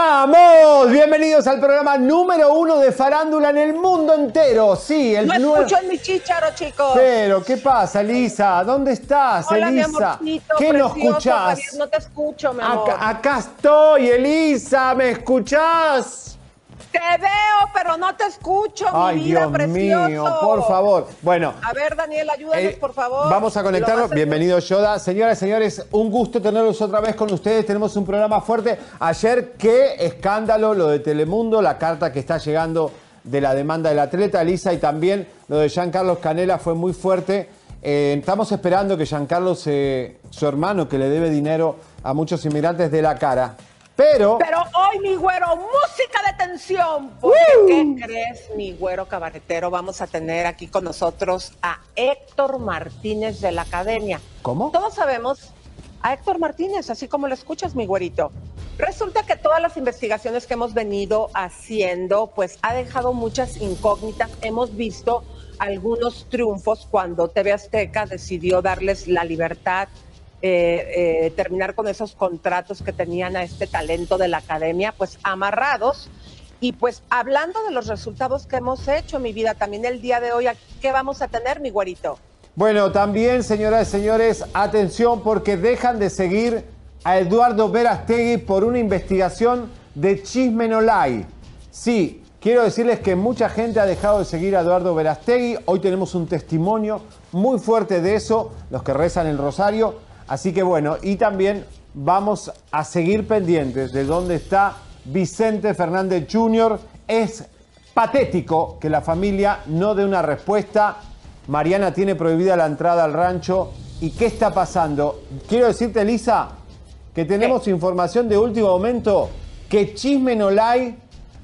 ¡Vamos! Bienvenidos al programa número uno de farándula en el mundo entero. Sí, el No nuevo. escucho en mi chícharo, chicos. Pero, ¿qué pasa, Elisa? ¿Dónde estás, Hola, mi Elisa? amorcito, ¿Qué no escuchás? Javier, no te escucho, mi amor. Acá, acá estoy, Elisa, ¿me escuchás? Te veo, pero no te escucho, Ay, mi vida Dios precioso. mío, por favor. Bueno, A ver, Daniel, ayúdanos, Eh, por favor. Vamos a Lo conectarlo. Bienvenido, Yoda. Señoras y señores, un gusto tenerlos otra vez con ustedes. Tenemos un programa fuerte. Ayer, qué escándalo lo de Telemundo, la carta que está llegando de la demanda del atleta, Elisa, y también lo de Giancarlos Canela fue muy fuerte. Eh, estamos esperando que Giancarlos, eh, su hermano, que le debe dinero a muchos inmigrantes, dé la cara. Pero, Pero hoy, mi güero, música de tensión. Porque, ¿qué crees, mi güero cabaretero? Vamos a tener aquí con nosotros a Héctor Martínez de la Academia. ¿Cómo? Todos sabemos a Héctor Martínez, así como lo escuchas, mi güerito. Resulta que todas las investigaciones que hemos venido haciendo, pues ha dejado muchas incógnitas. Hemos visto algunos triunfos cuando TV Azteca decidió darles la libertad, eh, eh, terminar con esos contratos que tenían a este talento de la academia, pues amarrados. Y pues hablando de los resultados que hemos hecho, mi vida, también el día de hoy, ¿qué vamos a tener, mi güerito? Bueno, también, señoras y señores, atención porque dejan de seguir a Eduardo Verastegui por una investigación de Chisme No. Sí, quiero decirles que mucha gente ha dejado de seguir a Eduardo Verastegui. Hoy tenemos un testimonio muy fuerte de eso, los que rezan el rosario. Así que bueno, y también vamos a seguir pendientes de dónde está Vicente Fernández Jr. Es patético que la familia no dé una respuesta. Mariana tiene prohibida la entrada al rancho. ¿Y qué está pasando? Quiero decirte, Elisa, que tenemos información de último momento que Chisme Nolay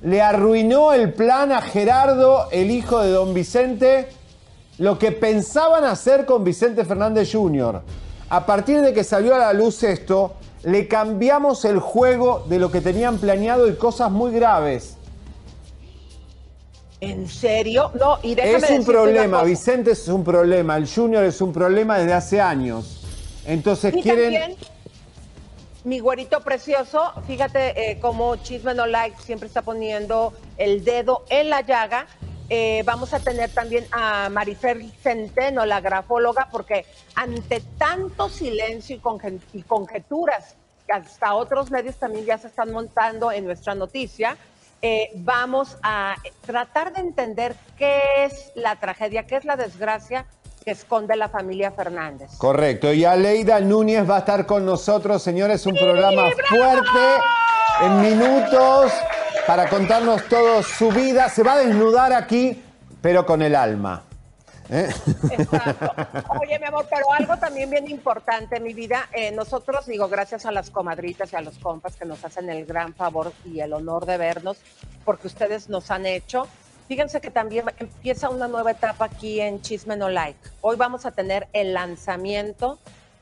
le arruinó el plan a Gerardo, el hijo de don Vicente, lo que pensaban hacer con Vicente Fernández Jr. A partir de que salió a la luz esto, le cambiamos el juego de lo que tenían planeado y cosas muy graves. ¿En serio? No, y Es un problema. Vicente es un problema, el Junior es un problema desde hace años. Entonces Y quieren... también, mi güerito precioso, fíjate eh, cómo Chisme No Like siempre está poniendo el dedo en la llaga. Eh, vamos a tener también a Marifer Centeno, la grafóloga, porque ante tanto silencio y, conje- y conjeturas, que hasta otros medios también ya se están montando en nuestra noticia, eh, vamos a tratar de entender qué es la tragedia, qué es la desgracia que esconde la familia Fernández. Correcto, y Aleida Núñez va a estar con nosotros, señores, un programa fuerte en minutos para contarnos todo su vida. Se va a desnudar aquí, pero con el alma. ¿Eh? Exacto. Oye, mi amor, pero algo también bien importante en mi vida. eh, nosotros, digo, gracias a las comadritas y a los compas que nos hacen el gran favor y el honor de vernos, porque ustedes nos han hecho. Fíjense que también empieza una nueva etapa aquí en Chisme No Like. Hoy vamos a tener el lanzamiento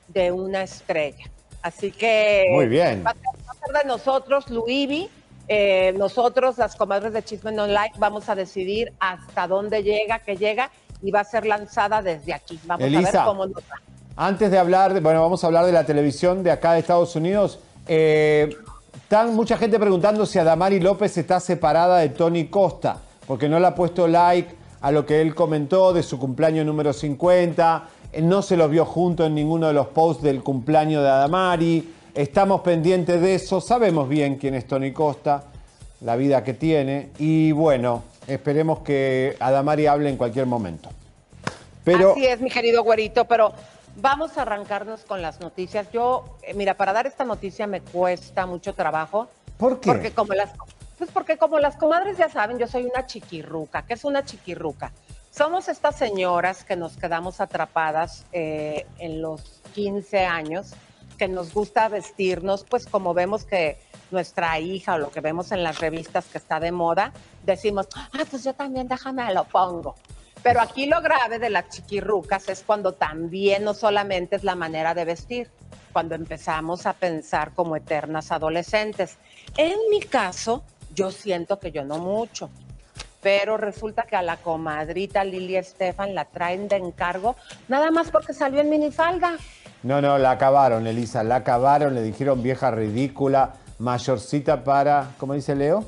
de una estrella. Así que. Muy bien. Va a ser, va a ser de nosotros, Luivi. Eh, nosotros, las comadres de Chisme No Like, vamos a decidir hasta dónde llega, que llega, y va a ser lanzada desde aquí. Vamos a ver cómo nos va. Antes de hablar, de- bueno, vamos a hablar de la televisión de acá de Estados Unidos. Eh, están mucha gente preguntando si Adamari López está separada de Tony Costa, porque no le ha puesto like a lo que él comentó de su cumpleaños número 50. Eh, No se los vio juntos en ninguno de los posts del cumpleaños de Adamari. Estamos pendientes de eso. Sabemos bien quién es Tony Costa, la vida que tiene. Y bueno, esperemos que Adamari hable en cualquier momento. Pero Así es, mi querido güerito, pero vamos a arrancarnos con las noticias. Yo, eh, mira, para dar esta noticia me cuesta mucho trabajo. ¿Por qué? Porque como las, pues porque como las comadres ya saben, yo soy una chiquirruca. ¿Qué es una chiquirruca? Somos estas señoras que nos quedamos atrapadas eh, en los 15 años, que nos gusta vestirnos, pues como vemos que nuestra hija o lo que vemos en las revistas que está de moda, decimos, ah, pues yo también déjame lo pongo. Pero aquí lo grave de las chiquirrucas es cuando también no solamente es la manera de vestir, cuando empezamos a pensar como eternas adolescentes. En mi caso, yo siento que yo no mucho, pero resulta que a la comadrita Lili Estefan la traen de encargo, nada más porque salió en minifalda. No, no, la acabaron, Elisa, la acabaron, le dijeron vieja ridícula, mayorcita para, ¿cómo dice Leo?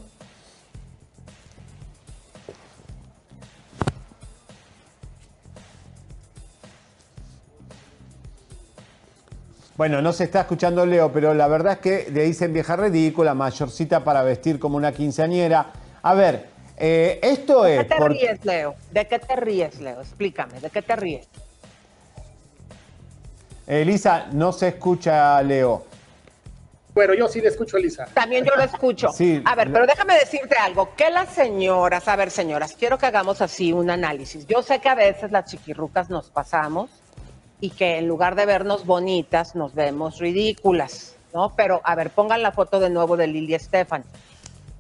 Bueno, no se está escuchando Leo, pero la verdad es que le dicen vieja ridícula, mayorcita para vestir como una quinceañera. A ver, eh, esto es... ¿De qué te ríes, Leo? ¿De qué te ríes, Leo? Explícame, ¿de qué te ríes? Elisa, no se escucha Leo. Bueno, yo sí le escucho a Elisa. También yo lo escucho. Sí. A ver, pero déjame decirte algo. Que las señoras, a ver, señoras, quiero que hagamos así un análisis. Yo sé que a veces las chiquirrucas nos pasamos y que en lugar de vernos bonitas, nos vemos ridículas, ¿no? Pero, a ver, pongan la foto de nuevo de Lili Estefan.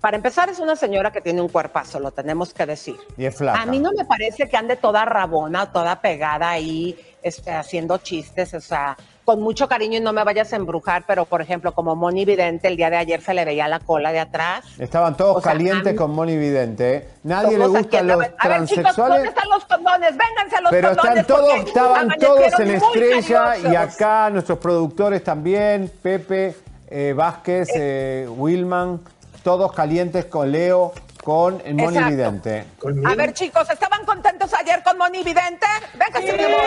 Para empezar, es una señora que tiene un cuerpazo, lo tenemos que decir. Y es flaca. A mí no me parece que ande toda rabona, toda pegada ahí, este, haciendo chistes, o sea, con mucho cariño y no me vayas a embrujar, pero por ejemplo, como Moni Vidente, el día de ayer se le veía la cola de atrás. Estaban todos O sea, calientes mí- con Moni Vidente. ¿eh? Nadie le gustan los A ver, chicos, transexuales. ¿dónde están los condones? Vénganse a los Pero condones. están todos, estaban todos en estrella y acá nuestros productores también, Pepe, eh, Vázquez, eh, Wilman, todos calientes con Leo, con el Moni Exacto. Vidente. A ver, chicos, ¿estaban contentos ayer con Moni Vidente? Véngase, mi amor.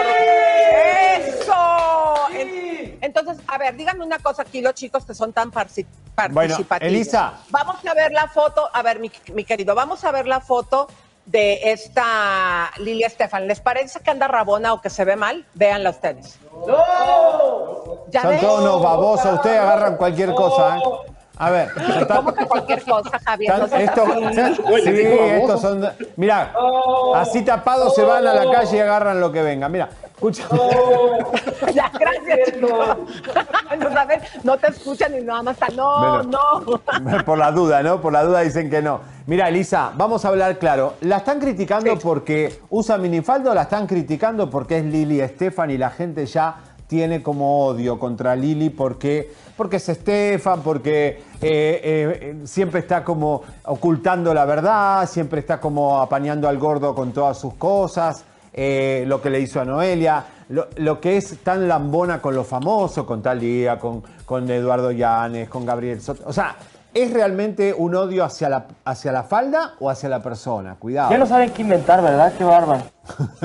¡Eso! En- Entonces, a ver, díganme una cosa aquí, los chicos que son tan participativos. Elisa. Vamos a ver la foto. A ver, mi, mi querido, vamos a ver la foto de esta Lilia Estefan. ¿Les parece que anda rabona o que se ve mal? Véanla ustedes. ¡No! ¿Ya Son ves? todos unos babosos, ustedes agarran cualquier cosa. ¿eh? A ver, está- ¿Cómo que cualquier cosa, Javier? Oye, sí, estos son. Mira, así tapados se van a la calle y agarran lo que venga. Mira, escucha. Ya, gracias, chicos. No, saben, no te escuchan y nada más están, no, Bueno. no. Por la duda, ¿no? Por la duda dicen que no. Mira, Elisa, vamos a hablar claro. ¿La están criticando porque usa minifaldo o la están criticando porque es Lili Estefan y la gente ya tiene como odio contra Lili porque, porque es Estefan, porque eh, eh, siempre está como ocultando la verdad, siempre está como apañando al gordo con todas sus cosas, eh, lo que le hizo a Noelia, lo, lo que es tan lambona con los famosos, con Talía, con, con Eduardo Llanes, con Gabriel Soto. O sea, ¿es realmente un odio hacia la, hacia la falda o hacia la persona? Cuidado. Ya no saben qué inventar, ¿verdad? Qué bárbaro.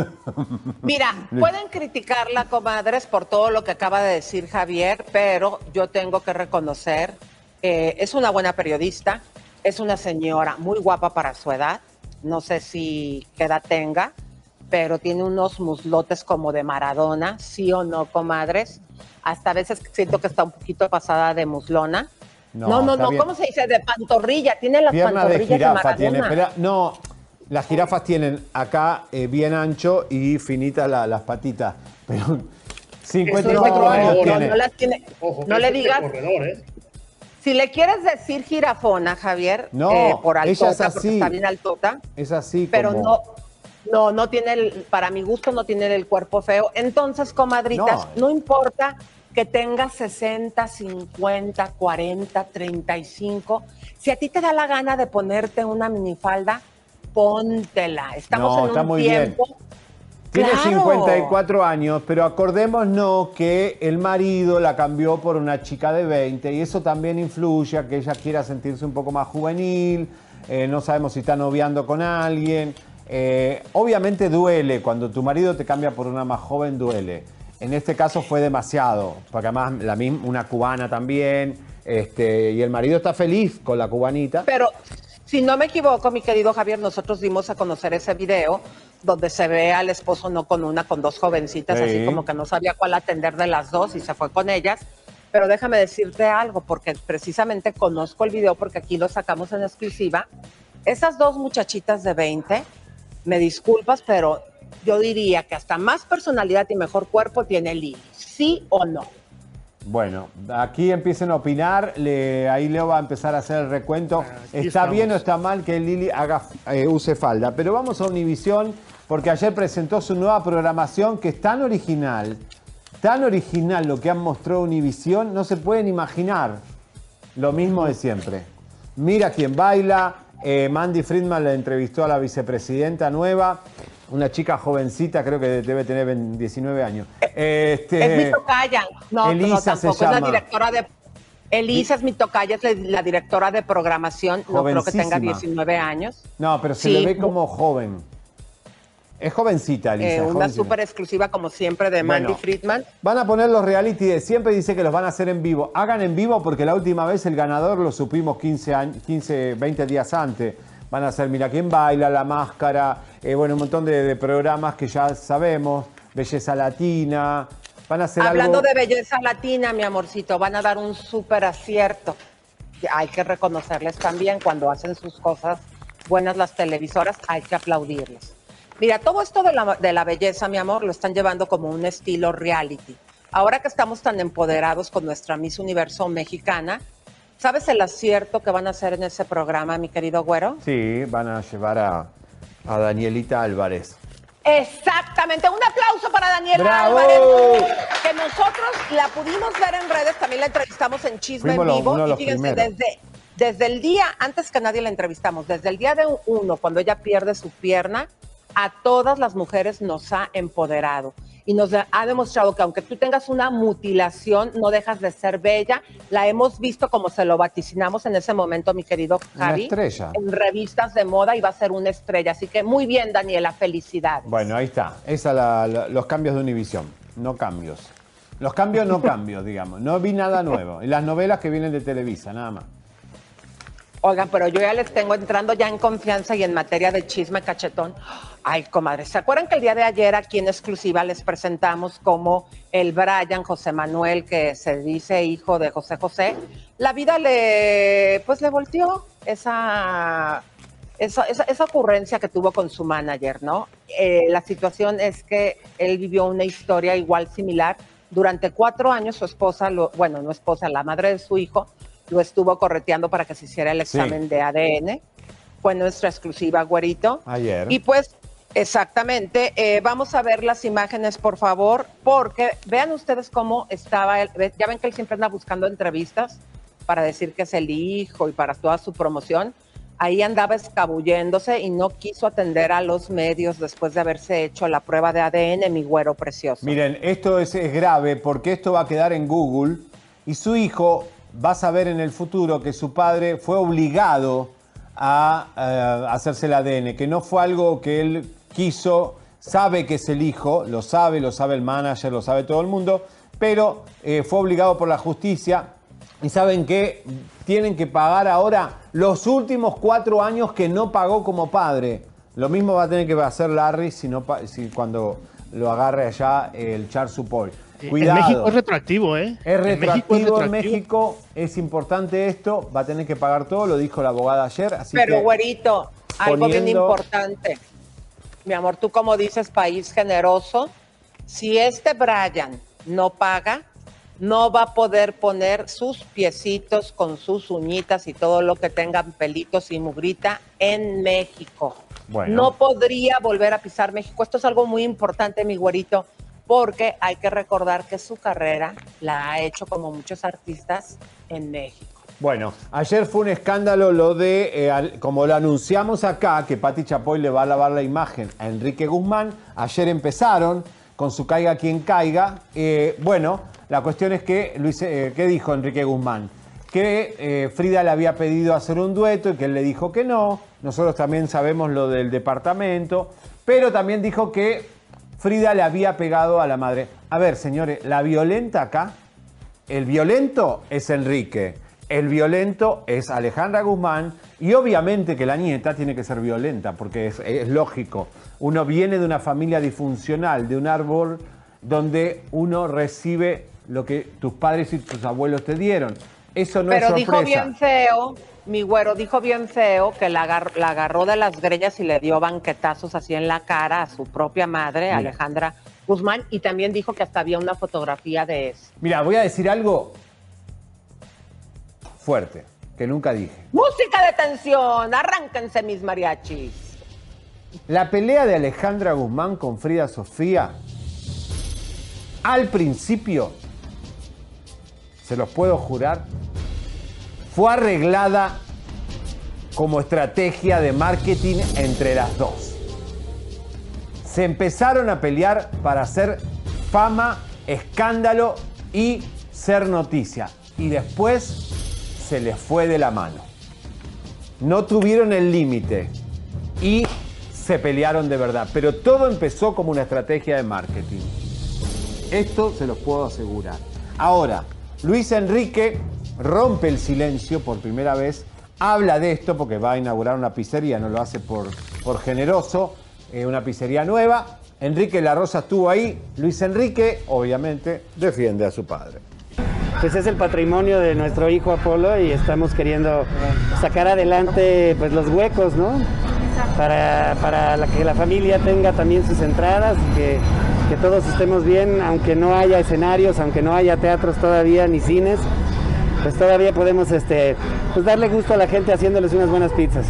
Mira, pueden criticarla, comadres, por todo lo que acaba de decir Javier, pero yo tengo que reconocer que es una buena periodista, es una señora muy guapa para su edad, no sé si qué edad tenga, pero tiene unos muslotes como de Maradona, sí o no, comadres. Hasta a veces siento que está un poquito pasada de muslona. No, No, no, no. ¿cómo se dice? De pantorrilla, tiene las Pierna de pantorrillas de, jirafa tiene. Pero, no, las jirafas tienen acá eh, bien ancho y finitas la- las patitas. Pero 54 Eso es de años corredor, tiene. no las tiene. Ojo, no le digas. ¿eh? Si le quieres decir jirafona, Javier, No, eh, por ella es altota, porque así. está bien altota, Es así pero como... no, no, no tiene, el, para mi gusto, no tiene el cuerpo feo. Entonces, comadritas, No. no, importa que tengas 60, 50, 40, 35. Si a ti te da la gana de ponerte una minifalda, póntela. Estamos No, en está un muy bien. tiempo. Tiene Claro. 54 años, pero acordémonos que el marido la cambió por una chica de 20 y eso también influye a que ella quiera sentirse un poco más juvenil, eh, no sabemos si está noviando con alguien. Eh, obviamente duele, cuando tu marido te cambia por una más joven duele. En este caso fue demasiado, porque además la misma, una cubana también, este, y el marido está feliz con la cubanita. Pero si no me equivoco, mi querido Javier, nosotros dimos a conocer ese video donde se ve al esposo no con una, con dos jovencitas, Sí. así como que no sabía cuál atender de las dos y se fue con ellas. Pero déjame decirte algo, porque precisamente conozco el video porque aquí lo sacamos en exclusiva. Esas dos muchachitas de 20, me disculpas, pero yo diría que hasta más personalidad y mejor cuerpo tiene Lili. ¿Sí o no? Bueno, aquí empiecen a opinar, le- ahí Leo va a empezar a hacer el recuento. Aquí ¿Está estamos. bien o está mal que Lili haga, eh, use falda? Pero vamos a Univisión, porque ayer presentó su nueva programación que es tan original, tan original lo que han mostrado Univisión, no se pueden imaginar. Lo mismo de siempre. Mira quién baila, eh, Mandy Friedman le entrevistó a la vicepresidenta nueva, una chica jovencita, creo que debe tener 20 19 años. Este, es mi tocaya. No, no, Elisa se tampoco. Es la directora de Elisa es mi tocaya, es la, directora de programación, no creo que tenga Jovencísima. 19 años. No, pero se Sí. le ve como joven. Es jovencita, Lisa. Eh, una súper exclusiva como siempre de Mandy Bueno. Friedman. Van a poner los reality de siempre, dice que los van a hacer en vivo. Hagan en vivo porque la última vez el ganador lo supimos 15, años, 15 20 días antes. Van a hacer Mira quién baila, La Máscara, eh, bueno, un montón de, de programas que ya sabemos, Belleza Latina. Van a hacer Hablando algo... de belleza latina, mi amorcito, van a dar un súper acierto. Hay que reconocerles también cuando hacen sus cosas buenas las televisoras, hay que aplaudirles. Mira, todo esto de la, de la belleza, mi amor, lo están llevando como un estilo reality. Ahora que estamos tan empoderados con nuestra Miss Universo mexicana, ¿sabes el acierto que van a hacer en ese programa, mi querido güero? Sí, van a llevar a, a Danielita Álvarez. Exactamente, un aplauso para Daniela ¡Bravo! Álvarez, que nosotros la pudimos ver en redes, también la entrevistamos en Chisme Fuimos en Vivo, y fíjense, desde, desde el día, antes que nadie la entrevistamos, desde el día de uno, cuando ella pierde su pierna, a todas las mujeres nos ha empoderado y nos ha demostrado que aunque tú tengas una mutilación, no dejas de ser bella. La hemos visto como se lo vaticinamos en ese momento, mi querido Una Javi, estrella. en revistas de moda y va a ser una estrella. Así que muy bien, Daniela, felicidades. Bueno, ahí está. Esa la, la- los cambios de Univisión, no cambios. Los cambios no cambios, digamos. No vi nada nuevo. Y las novelas que vienen de Televisa, nada más. Oigan, pero yo ya les tengo entrando ya en confianza y en materia de chisme cachetón. Ay, comadre, ¿se acuerdan que el día de ayer aquí en exclusiva les presentamos como el Brian José Manuel, que se dice hijo de José José? La vida le, pues le volteó esa, esa, esa, ocurrencia que tuvo con su manager, ¿no? Eh, la situación es que él vivió una historia igual similar. Durante cuatro años su esposa, bueno, no esposa, la madre de su hijo, lo estuvo correteando para que se hiciera el Sí. examen de ADN. Fue nuestra exclusiva, güerito. Ayer. Y pues, exactamente, eh, vamos a ver las imágenes, por favor, porque vean ustedes cómo estaba, él. Ya ven que él siempre anda buscando entrevistas para decir que es el hijo y para toda su promoción. Ahí andaba escabulléndose y no quiso atender a los medios después de haberse hecho la prueba de ADN, mi güero precioso. Miren, esto es, es grave porque esto va a quedar en Google y su hijo va a saber en el futuro que su padre fue obligado a eh, hacerse el ADN, que no fue algo que él quiso, sabe que es el hijo, lo sabe, lo sabe el manager, lo sabe todo el mundo, pero eh, fue obligado por la justicia y saben que tienen que pagar ahora los últimos cuatro años que no pagó como padre. Lo mismo va a tener que hacer Larry si no, cuando lo agarre allá el Charles Supol. Cuidado. En México es retroactivo, ¿eh? Es En México es retroactivo en retroactivo. México, es importante esto, va a tener que pagar todo, lo dijo la abogada ayer, así Pero, que güerito, algo bien importante. Mi amor, tú como dices, país generoso, si este Brian no paga, no va a poder poner sus piecitos con sus uñitas y todo lo que tengan pelitos y mugrita en México. Bueno. No podría volver a pisar México. Esto es algo muy importante, mi güerito, porque hay que recordar que su carrera la ha hecho como muchos artistas en México. Bueno, ayer fue un escándalo lo de, eh, como lo anunciamos acá, que Pati Chapoy le va a lavar la imagen a Enrique Guzmán. Ayer empezaron con su caiga quien caiga. Eh, bueno, la cuestión es que, Luis, eh, ¿qué dijo Enrique Guzmán? Que Frida le había pedido hacer un dueto y que él le dijo que no. Nosotros también sabemos lo del departamento, pero también dijo que Frida le había pegado a la madre. A ver, señores, la violenta acá el violento es Enrique, el violento es Alejandra Guzmán y obviamente que la nieta tiene que ser violenta porque es, es lógico. Uno viene de una familia disfuncional, de un árbol donde uno recibe lo que tus padres y tus abuelos te dieron. Eso no Pero es dijo sorpresa. bien feo, mi güero dijo bien feo que la, agar- la agarró de las greñas y le dio banquetazos así en la cara a su propia madre, Mira. Alejandra Guzmán, y también dijo que hasta había una fotografía de eso. Mira, voy a decir algo fuerte, que nunca dije. Música de tensión, arránquense mis mariachis. La pelea de Alejandra Guzmán con Frida Sofía, al principio, se los puedo jurar, fue arreglada como estrategia de marketing entre las dos. Se empezaron a pelear para hacer fama, escándalo y ser noticia. y después se les fue de la mano. No tuvieron el límite y se pelearon de verdad. Pero todo empezó como una estrategia de marketing. Esto se los puedo asegurar. Ahora, Luis Enrique rompe el silencio por primera vez, habla de esto porque va a inaugurar una pizzería, no lo hace por, por generoso, eh, una pizzería nueva. Enrique La Rosa estuvo ahí, Luis Enrique obviamente defiende a su padre. Pues es el patrimonio de nuestro hijo Apolo y estamos queriendo sacar adelante pues los huecos, ¿no? Para, para que la familia tenga también sus entradas que, que todos estemos bien, aunque no haya escenarios, aunque no haya teatros todavía ni cines, pues todavía podemos este, pues darle gusto a la gente haciéndoles unas buenas pizzas.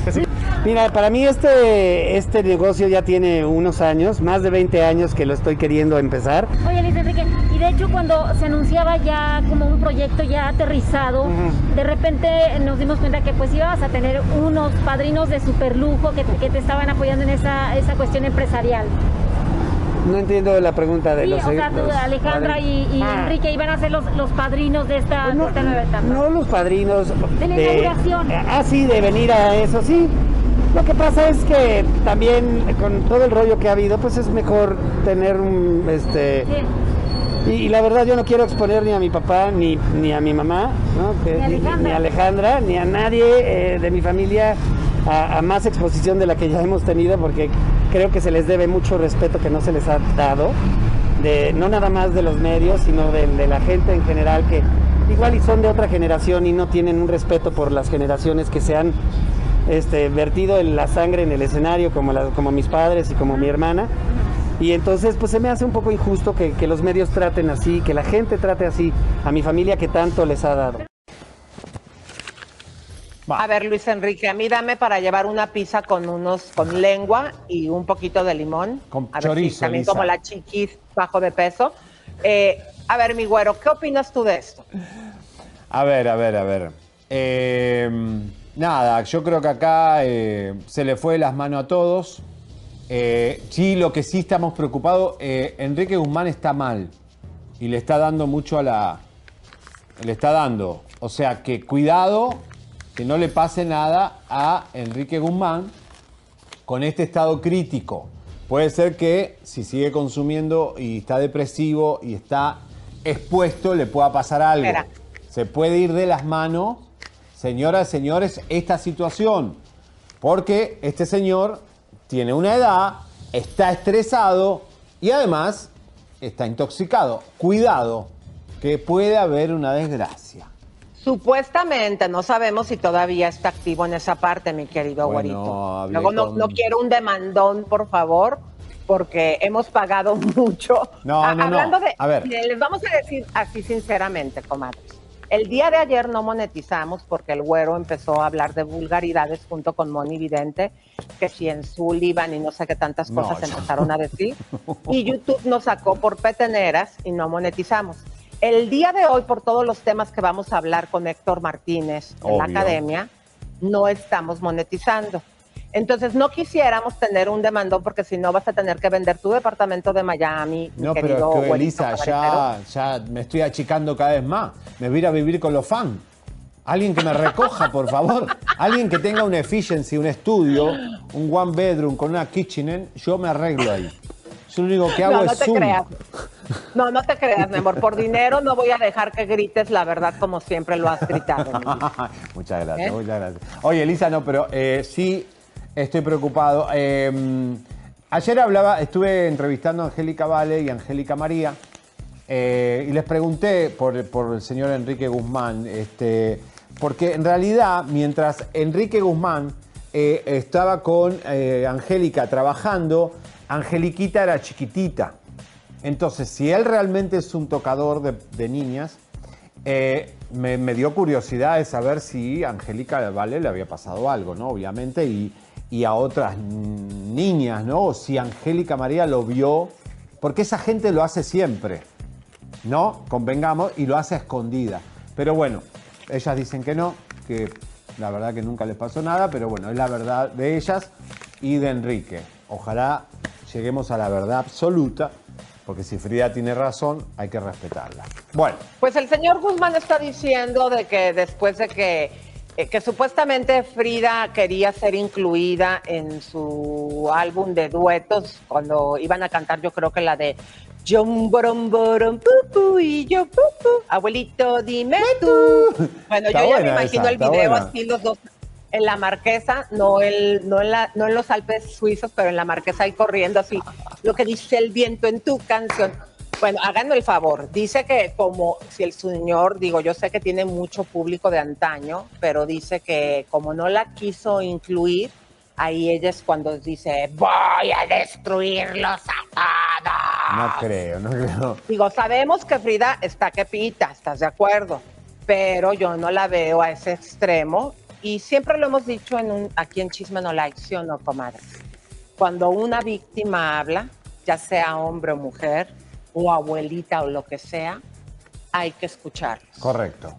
Mira, para mí este, este negocio ya tiene unos años, más de 20 años que lo estoy queriendo empezar. Oye, Luis Enrique, y de hecho cuando se anunciaba ya como un proyecto ya aterrizado, de repente nos dimos cuenta que pues ibas a tener unos padrinos de super lujo que, que te estaban apoyando en esa, esa cuestión empresarial. No entiendo la pregunta de Sí, los... o sea, los Alejandra y, y Ah. Enrique iban a ser los, los padrinos de esta, Pues de esta nueva etapa. No los padrinos. De la inauguración. Ah, sí, de venir a eso, sí. Lo que pasa es que también con todo el rollo que ha habido, pues es mejor tener un, este... Sí. Y, y la verdad yo no quiero exponer ni a mi papá ni, ni a mi mamá, ¿no? Que- Ni a Alejandra. ni a Alejandra, ni a nadie eh, de mi familia a, a más exposición de la que ya hemos tenido, porque creo que se les debe mucho respeto que no se les ha dado, de, no nada más de los medios, sino de, la gente en general que igual y son de otra generación y no tienen un respeto por las generaciones que se han este, vertido en la sangre en el escenario, como, la- como mis padres y como mi hermana. Y entonces, pues se me hace un poco injusto que, que los medios traten así, que la gente trate así a mi familia que tanto les ha dado. A ver, Luis Enrique, a mí dame para llevar una pizza con unos, con lengua y un poquito de limón. Con a ver si también Lisa. como la chiquis bajo de peso. Eh, a ver, mi güero, ¿qué opinas tú de esto? A ver, a ver, a ver. Eh, nada, yo creo que acá eh, se le fue de las manos a todos. Sí, lo que sí estamos preocupados, Enrique Guzmán está mal y le está dando mucho a la... Le está dando. O sea, que cuidado que no le pase nada a Enrique Guzmán con este estado crítico. Puede ser que si sigue consumiendo y está depresivo y está expuesto, le pueda pasar algo. Espera. Se puede ir de las manos, señoras y señores, esta situación. Porque este señor tiene una edad, está estresado y además está intoxicado. Cuidado, que puede haber una desgracia. Supuestamente, no sabemos si todavía está activo en esa parte, mi querido Bueno, güerito. Luego no, con- no quiero un demandón, por favor, porque hemos pagado mucho. No, A- no, no. Hablando de, A ver. Les vamos a decir así sinceramente, comadres. El día de ayer no monetizamos porque el güero empezó a hablar de vulgaridades junto con Moni Vidente, que si en Sullivan y no sé qué tantas No, cosas yo- empezaron a decir. Y YouTube nos sacó por peteneras y no monetizamos. El día de hoy, por todos los temas que vamos a hablar con Héctor Martínez en la academia, no estamos monetizando. Entonces, no quisiéramos tener un demandón porque si no vas a tener que vender tu departamento de Miami. mi No, pero querido es que Elisa, ya, ya me estoy achicando cada vez más. Me voy a ir a vivir con los fans. Alguien que me recoja, por favor. Alguien que tenga un efficiency, un estudio, un one bedroom con una kitchen, yo me arreglo ahí. Yo lo único que hago No, no es te Zoom. creas. No, no te creas, mi amor. Por dinero no voy a dejar que grites la verdad como siempre lo has gritado. muchas gracias, ¿Eh? muchas gracias. Oye, Elisa, no, pero eh, sí estoy preocupado. Eh, ayer hablaba, estuve entrevistando a Angélica Vale y Angélica María eh, y les pregunté por, por el señor Enrique Guzmán, este, porque en realidad, mientras Enrique Guzmán estaba con Angélica trabajando, Angeliquita era chiquitita. Entonces, si él realmente es un tocador de, niñas, eh, me, dio curiosidad de saber si Angélica Vale le había pasado algo, ¿no? Obviamente, y, y a otras niñas, ¿no? O si Angélica María lo vio, porque esa gente lo hace siempre, ¿no? Convengamos, y lo hace a escondida. Pero bueno, ellas dicen que no, que la verdad que nunca les pasó nada, pero bueno, es la verdad de ellas y de Enrique. Ojalá lleguemos a la verdad absoluta porque si Frida tiene razón, hay que respetarla. Bueno, Pues el señor Guzmán está diciendo de que después de que, eh, que supuestamente Frida quería ser incluida en su álbum de duetos cuando iban a cantar, yo creo que la de John Borom Borom Pupu y yo Pupu, abuelito dime tú. Bueno, Está yo ya me imagino esa, el video buena. así los dos en la marquesa, no, el, no, en la, no en los Alpes suizos, pero en la marquesa ahí corriendo así, lo que dice el viento en tu canción. Bueno, háganme el favor, dice que como si el señor, digo, yo sé que tiene mucho público de antaño, pero dice que como no la quiso incluir, ahí ella es cuando dice, voy a destruirlos a todos. no creo, no creo. Digo, sabemos que Frida está que pita, ¿estás de acuerdo? Pero yo no la veo a ese extremo y siempre lo hemos dicho en un, aquí en Chisme No Like, ¿sí o no, comadre? Cuando una víctima habla, ya sea hombre o mujer, o abuelita o lo que sea, hay que escucharlos. Correcto.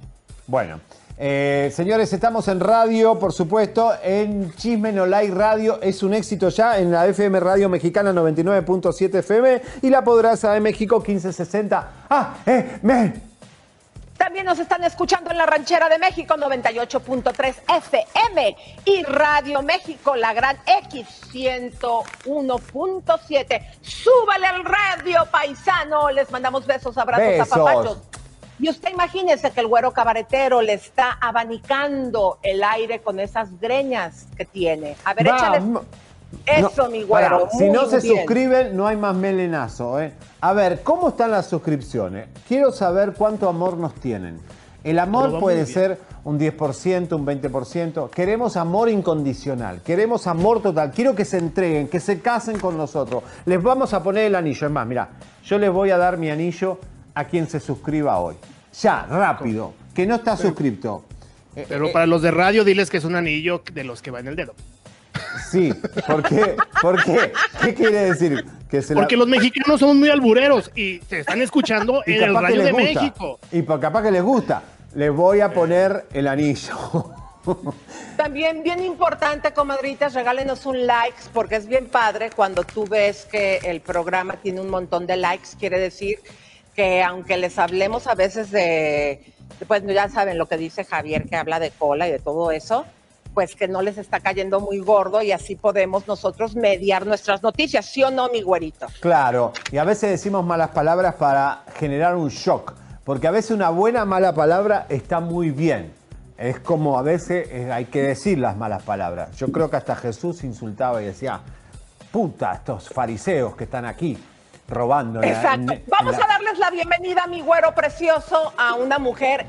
Bueno, eh, señores, estamos en radio, por supuesto, en Chisme No Radio. Es un éxito ya en la FM Radio Mexicana 99.7 FM y la Poderosa de México 1560. ¡Ah! ¡Eh! ¡Me! También nos están escuchando en la Ranchera de México 98.3 FM y Radio México, la gran X 101.7. Súbale al radio, paisano. Les mandamos besos, abrazos, Besos. apapachos. Y usted imagínese que el güero cabaretero le está abanicando el aire con esas greñas que tiene. A ver, échale. Eso, No, mi güero. si no se bien. suscriben, no hay más melenazo. ¿eh? A ver, ¿cómo están las suscripciones? Quiero saber cuánto amor nos tienen. El amor puede ser un 10%, un 20%. Queremos amor incondicional. Queremos amor total. Quiero que se entreguen, que se casen con nosotros. Les vamos a poner el anillo. Es más, mira, yo les voy a dar mi anillo a quien se suscriba hoy. Ya, rápido. Que no está suscripto. Eh, Pero eh, para los de radio, diles que es un anillo de los que va en el dedo. Sí, ¿por qué? ¿Por qué? ¿Qué quiere decir? Que se la- Porque los mexicanos somos muy albureros y te están escuchando Y en el radio de gusta. México. Y por capaz que les gusta. Les voy a poner el anillo. También bien importante, comadritas, regálenos un like porque es bien padre cuando tú ves que el programa tiene un montón de likes, quiere decir que aunque les hablemos a veces de, pues ya saben lo que dice Javier, que habla de cola y de todo eso, pues que no les está cayendo muy gordo y así podemos nosotros mediar nuestras noticias, ¿sí o no, mi güerito? Claro, y a veces decimos malas palabras para generar un shock, porque a veces una buena mala palabra está muy bien. Es como a veces eh, hay que decir las malas palabras. Yo creo que hasta Jesús insultaba y decía, puta, estos fariseos que están aquí robando. la- Exacto. Vamos la- a darles la bienvenida, mi güero precioso, a una mujer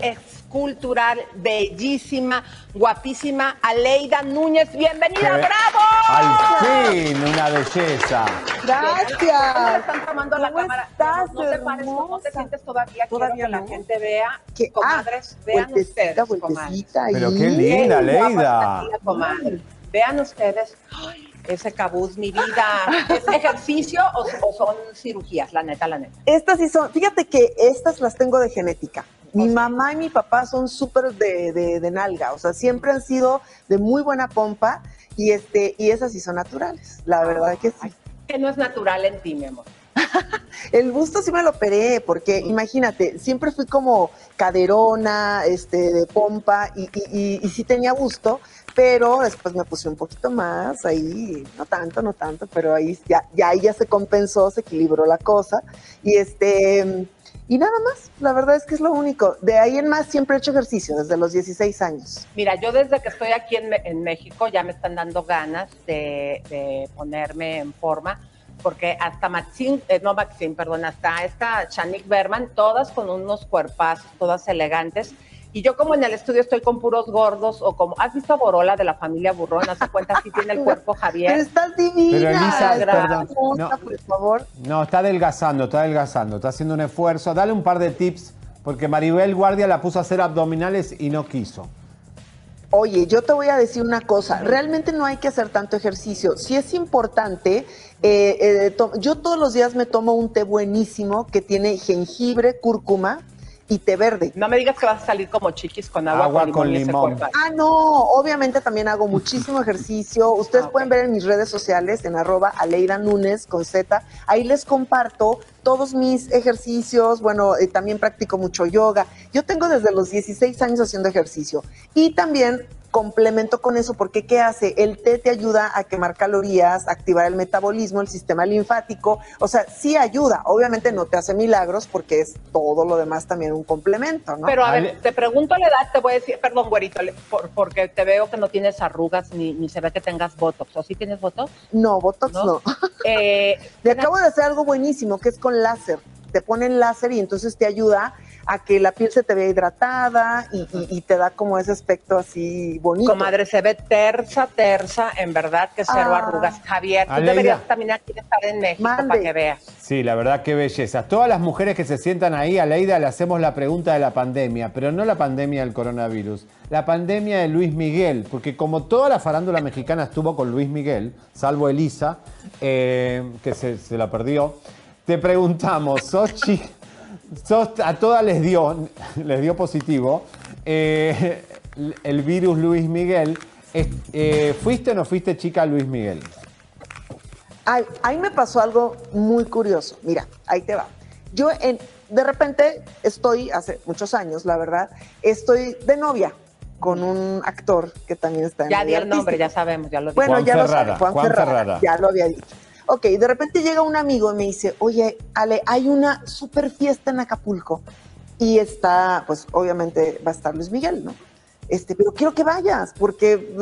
escultural, bellísima, guapísima, Aleida Núñez. Bienvenida, bravo. Al fin, una belleza. ¿Cómo le Gracias. están tomando la ¿Cómo cámara? estás, no te pares, no te sientes todavía. Todavía Quiero que la gente vea. Que- comadres, ah, vean vueltecita, ustedes, vueltecita. Pero qué linda, guapa Leida. está la comadre. Vean ustedes. Ay, ese cabuz, mi vida. ¿Es ejercicio o, o son cirugías? La neta, la neta. Estas sí son, fíjate que estas las tengo de genética. Mi mamá y mi papá son súper de, de, de nalga, o sea, siempre han sido de muy buena pompa y este y esas sí son naturales, la verdad que sí. Que no es natural en ti, mi amor. El busto sí me lo operé, porque imagínate, siempre fui como caderona, este, de pompa, y, y, y- y sí tenía busto, pero después me puse un poquito más, ahí, no tanto, no tanto, pero ahí ya, ya ahí ya se compensó, se equilibró la cosa, y este, y nada más, la verdad es que es lo único. De ahí en más siempre he hecho ejercicio, desde los 16 años. Mira, yo desde que estoy aquí en, en México ya me están dando ganas de, de ponerme en forma, porque hasta Maxine, eh, no Maxine, perdón, hasta esta Chanik Berman, todas con unos cuerpazos, todas elegantes. Y yo como en el estudio estoy con puros gordos o como, ¿has visto a Borola de la familia Burrón? ¿Hace cuenta si tiene el cuerpo Pero Javier? estás divina. Pero Elisa, perdón, no. por favor. No, está adelgazando, está adelgazando, está haciendo un esfuerzo. Dale un par de tips, porque Maribel Guardia la puso a hacer abdominales y no quiso. Oye, yo te voy a decir una cosa, realmente no hay que hacer tanto ejercicio. Si es importante, eh, eh, to- yo todos los días me tomo un té buenísimo que tiene jengibre, cúrcuma y té verde. No me digas que vas a salir como chiquis con agua, Agua con con limón. Ah, no, obviamente también hago muchísimo ejercicio. Ustedes Ah, pueden ver en mis redes sociales, en arroba Aleida Núñez con Z. Ahí les comparto todos mis ejercicios. Bueno, eh, también practico mucho yoga. Yo tengo desde los 16 años haciendo ejercicio. Y también complemento con eso porque ¿qué hace? El té te ayuda a quemar calorías, activar el metabolismo, el sistema linfático. O sea, sí ayuda. Obviamente no te hace milagros porque es todo lo demás también un complemento, ¿no? Pero a ver, te pregunto la edad, te voy a decir, perdón, güerito, le- por- porque te veo que no tienes arrugas ni, ni se ve que tengas botox. ¿O sí tienes botox? no, Botox ¿No? no. Eh, Le acabo de hacer algo buenísimo que es con láser. Te ponen láser y entonces te ayuda a que la piel se te vea hidratada y, y- y te da como ese aspecto así bonito. Comadre, se ve tersa, tersa, en verdad que cero Ah. arrugas. Javier, tú Aleida. deberías también aquí estar en México Mande. para que veas. Sí, la verdad, qué belleza. Todas las mujeres que se sientan ahí, a Leida le hacemos la pregunta de la pandemia, pero no la pandemia del coronavirus, la pandemia de Luis Miguel, porque como toda la farándula mexicana estuvo con Luis Miguel, salvo Elisa, eh, que se, se la perdió, te preguntamos, sos- a todas les dio, les dio positivo eh, el virus Luis Miguel. Eh, ¿Fuiste o no fuiste chica Luis Miguel? Ay, ahí me pasó algo muy curioso. Mira, ahí te va. Yo en, de repente estoy, hace muchos años, la verdad, estoy de novia con un actor que también está en Ya di el artístico. nombre, ya sabemos, ya lo dije. Bueno, Juan ya lo sabe, Juan, Juan Ferrara, Ferrara. ya lo había dicho. Ok, de repente llega un amigo y me dice, oye, Ale, hay una super fiesta en Acapulco y está, pues obviamente va a estar Luis Miguel, ¿no? Este, pero quiero que vayas, porque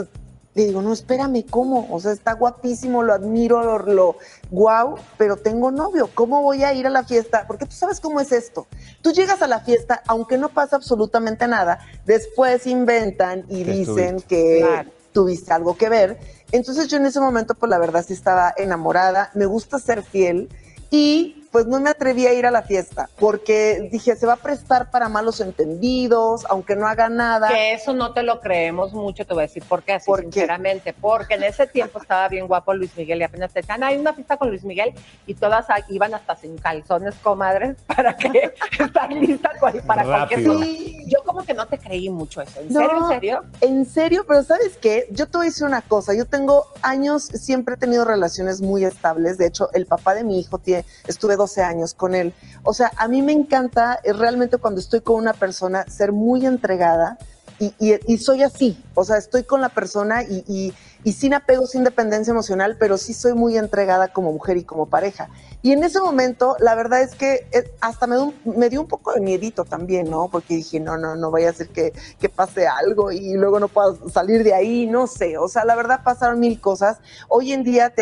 le digo, no, espérame, ¿cómo? O sea, está guapísimo, lo admiro, lo, lo guau, pero tengo novio, ¿cómo voy a ir a la fiesta? Porque tú sabes cómo es esto. Tú llegas a la fiesta, aunque no pasa absolutamente nada, después inventan y Que dicen estuviste. que Claro. tuviste algo que ver. Entonces yo en ese momento, pues la verdad sí estaba enamorada, me gusta ser fiel y pues no me atreví a ir a la fiesta porque dije, se va a prestar para malos entendidos, aunque no haga nada. Que eso no te lo creemos mucho, te voy a decir por qué, así ¿Por qué? sinceramente. Porque en ese tiempo estaba bien guapo Luis Miguel y apenas te decían, hay una fiesta con Luis Miguel y todas a- iban hasta sin calzones, comadres, para que estar lista cual- para cualquier cosa. Sí. Yo como que no te creí mucho eso. ¿En No. serio, en serio? En serio, pero ¿sabes qué? Yo te voy a decir una cosa. Yo tengo años, siempre he tenido relaciones muy estables. De hecho, el papá de mi hijo tiene, estuve 12 años con él. O sea, a mí me encanta eh, realmente cuando estoy con una persona ser muy entregada y, soy así. O sea, estoy con la persona y, sin apego, sin dependencia emocional, pero sí soy muy entregada como mujer y como pareja. Y en ese momento, la verdad es que eh, hasta me, dio un- poco de miedito también, ¿no? Porque dije, no, no, no vaya a ser que, pase algo y luego no pueda salir de ahí, no sé. O sea, la verdad pasaron mil cosas. Hoy en día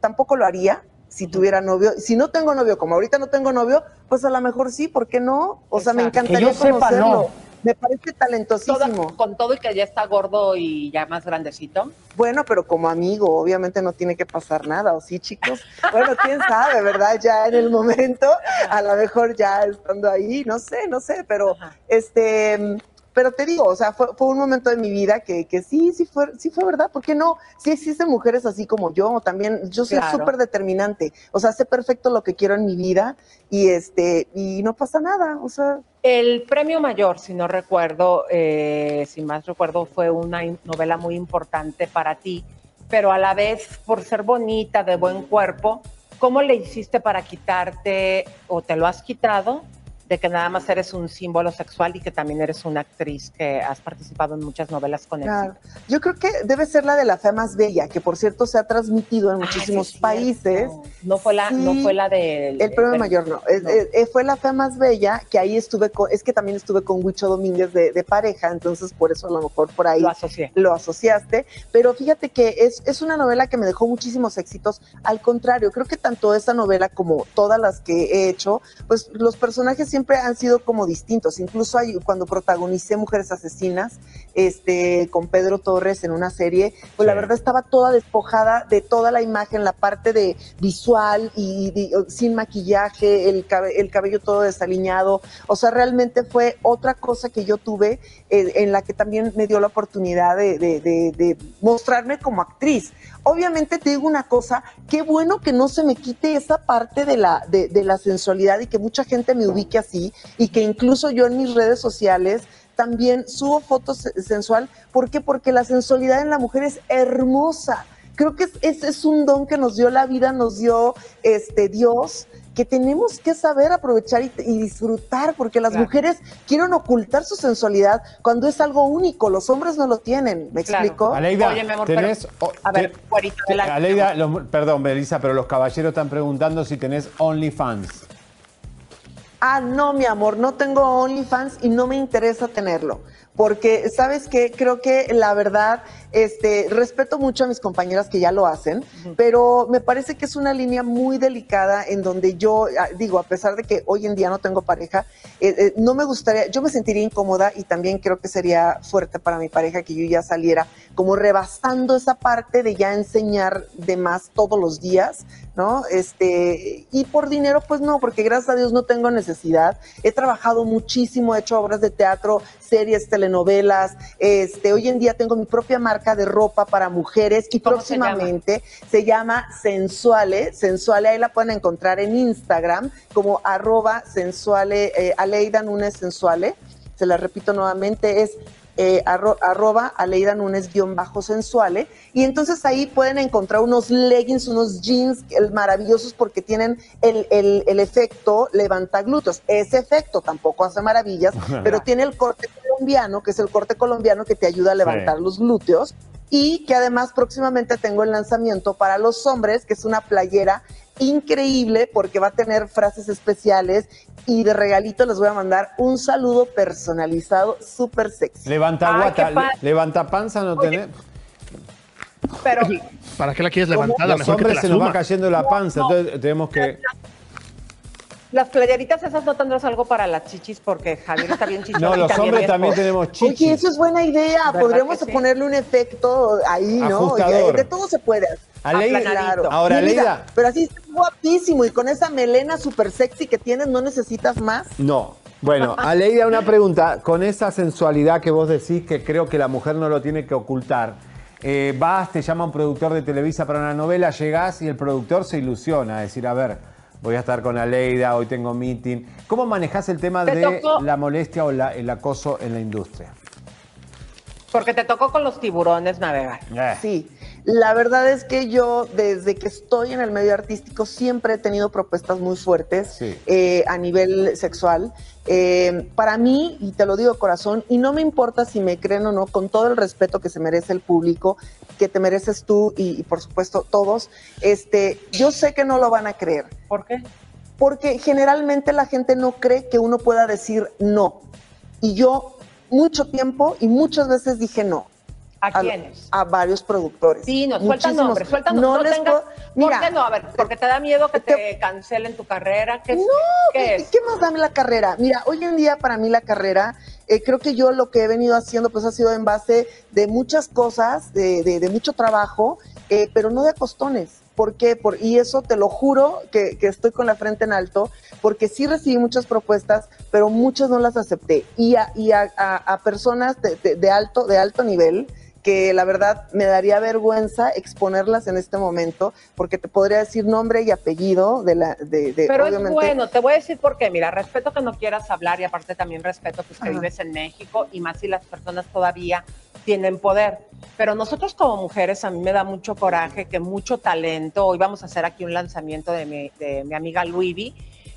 tampoco lo haría si tuviera novio. Si no tengo novio, como ahorita no tengo novio, pues a lo mejor sí, ¿por qué no? O sea, me encantaría Que yo sepa, conocerlo. no. Me parece Toda- talentosísimo. con todo y que ya está gordo y ya más grandecito. Bueno, pero como amigo, obviamente no tiene que pasar nada, ¿o sí, chicos? Bueno, quién sabe, ¿verdad? Ya en el momento, a lo mejor ya estando ahí, no sé, no sé, pero Ajá. este, pero te digo, o sea, fue, fue un momento de mi vida que, que sí, sí fue, sí fue verdad, ¿por qué no? Sí existen mujeres así como yo, también, yo soy Claro. súper determinante, o sea, sé perfecto lo que quiero en mi vida y este, y no pasa nada, o sea, El premio mayor, si no recuerdo, eh, si más recuerdo, fue una novela muy importante para ti, pero a la vez, por ser bonita, de buen cuerpo, ¿cómo le hiciste para quitarte o te lo has quitado de que nada más eres un símbolo sexual y que también eres una actriz que has participado en muchas novelas con Claro. éxito? Yo creo que debe ser la de la fe más bella, que por cierto se ha transmitido en Ah, muchísimos países. No fue la, no Sí. fue la del El premio mayor no, no. es- eh, fue la fe más bella, que ahí estuve con, es que también estuve con Huicho Domínguez de, de pareja, entonces por eso a lo mejor por ahí Lo asocié. lo asociaste, pero fíjate que es, es una novela que me dejó muchísimos éxitos, al contrario, creo que tanto esa novela como todas las que he hecho, pues los personajes siempre han sido como distintos, incluso hay, cuando protagonicé Mujeres Asesinas, este, con Pedro Torres en una serie, pues la verdad estaba toda despojada de toda la imagen, la parte de visual y, sin maquillaje, el, cabe- el cabello todo desaliñado, o sea, realmente fue otra cosa que yo tuve eh, en la que también me dio la oportunidad de, de- de- de mostrarme como actriz. Obviamente te digo una cosa, qué bueno que no se me quite esa parte de la, de, de la sensualidad y que mucha gente me ubique así y que incluso yo en mis redes sociales también subo fotos se- sensual. ¿Por qué? Porque la sensualidad en la mujer es hermosa. Creo que es, es, un don que nos dio la vida, nos dio este Dios, que tenemos que saber aprovechar y, y disfrutar, porque las Claro. mujeres quieren ocultar su sensualidad cuando es algo único, los hombres no lo tienen, ¿me Claro. explico? Aleida, Oye, mi amor, tenés... pero- a ver, te- Aleida, los- perdón, Belisa, pero los caballeros están preguntando si tenés OnlyFans. Ah, no, mi amor, no tengo OnlyFans y no me interesa tenerlo. Porque, ¿sabes qué? Creo que la verdad, este, respeto mucho a mis compañeras que ya lo hacen, pero me parece que es una línea muy delicada en donde yo, digo, a pesar de que hoy en día no tengo pareja, eh, eh, no me gustaría, yo me sentiría incómoda y también creo que sería fuerte para mi pareja que yo ya saliera como rebasando esa parte de ya enseñar de más todos los días, ¿no? Este, y por dinero, pues no, porque gracias a Dios no tengo necesidad. He trabajado muchísimo, he hecho obras de teatro, series, telenovelas. Este, hoy en día tengo mi propia marca de ropa para mujeres y ¿Cómo se llama? próximamente se llama Sensuale. Sensuale, ahí la pueden encontrar en Instagram como arroba sensuale, eh, Aleida Nunes Sensuale. Se la repito nuevamente, es eh, arro- arroba Aleida Nunes guion bajo sensuale. Y entonces ahí pueden encontrar unos leggings, unos jeans el- maravillosos porque tienen el, el- el efecto levanta glúteos. Ese efecto tampoco hace maravillas, pero tiene el corte colombiano, que es el corte colombiano que te ayuda a levantar los glúteos. Y que además próximamente tengo el lanzamiento para los hombres, que es una playera increíble porque va a tener frases especiales y de regalito les voy a mandar un saludo personalizado súper sexy. Levanta Ay, guata, le- levanta panza, ¿no tenés? Pero ¿Para qué la quieres levantada? Los Mejor que te hombres la se nos va cayendo la panza, entonces tenemos que... las playeritas esas no tendrás algo para las chichis porque Javier está bien chichón. No, los también hombres también tenemos Oye, chichis. eso es buena idea. ¿Verdad Podríamos sí? ponerle un efecto ahí, ¿no? Ajustador. De todo se puede. Aleida, Aplanadito. ahora, Mi vida, Aleida. Pero así está guapísimo y con esa melena súper sexy que tienes, ¿no necesitas más? No. Bueno, Aleida, una pregunta. Con esa sensualidad que vos decís que creo que la mujer no lo tiene que ocultar, eh, vas, te llama un productor de Televisa para una novela, llegás y el productor se ilusiona, a decir, a ver, voy a estar con Aleida, hoy tengo meeting. ¿Cómo manejás el tema Te de tocó- la molestia o la- el acoso en la industria? Porque te tocó con los tiburones navegar. Eh. Sí, la verdad es que yo desde que estoy en el medio artístico siempre he tenido propuestas muy fuertes Sí. eh, a nivel sexual. Eh, para mí, y te lo digo de corazón, y no me importa si me creen o no, con todo el respeto que se merece el público, que te mereces tú y, y por supuesto todos, este, yo sé que no lo van a creer, ¿Por qué? porque generalmente la gente no cree que uno pueda decir no. Y yo mucho tiempo y muchas veces dije no. ¿A a- quiénes? A varios productores. Sí, no, suelta Muchísimos. nombres, suelta No nombres. No, les tengas, puedo- ¿Por qué no? A ver, porque te da miedo que te- te cancelen tu carrera. ¿Qué, No, ¿qué ¿qué, es? qué más dame la carrera? Mira, hoy en día para mí la carrera, eh, creo que yo lo que he venido haciendo pues ha sido en base de muchas cosas, de, de- de mucho trabajo, eh, pero no de costones. ¿Por qué? Por, y eso te lo juro que, que estoy con la frente en alto, porque sí recibí muchas propuestas, pero muchas no las acepté. Y a, y a- a- a personas de, de- de alto, de alto nivel, que la verdad me daría vergüenza exponerlas en este momento, porque te podría decir nombre y apellido de la, de, de- Pero obviamente. es bueno, te voy a decir por qué. Mira, respeto que no quieras hablar y aparte también respeto pues, que Ajá. vives en México y más si las personas todavía tienen poder. Pero nosotros como mujeres, a mí me da mucho coraje que mucho talento, hoy vamos a hacer aquí un lanzamiento de mi, de mi amiga Luivi,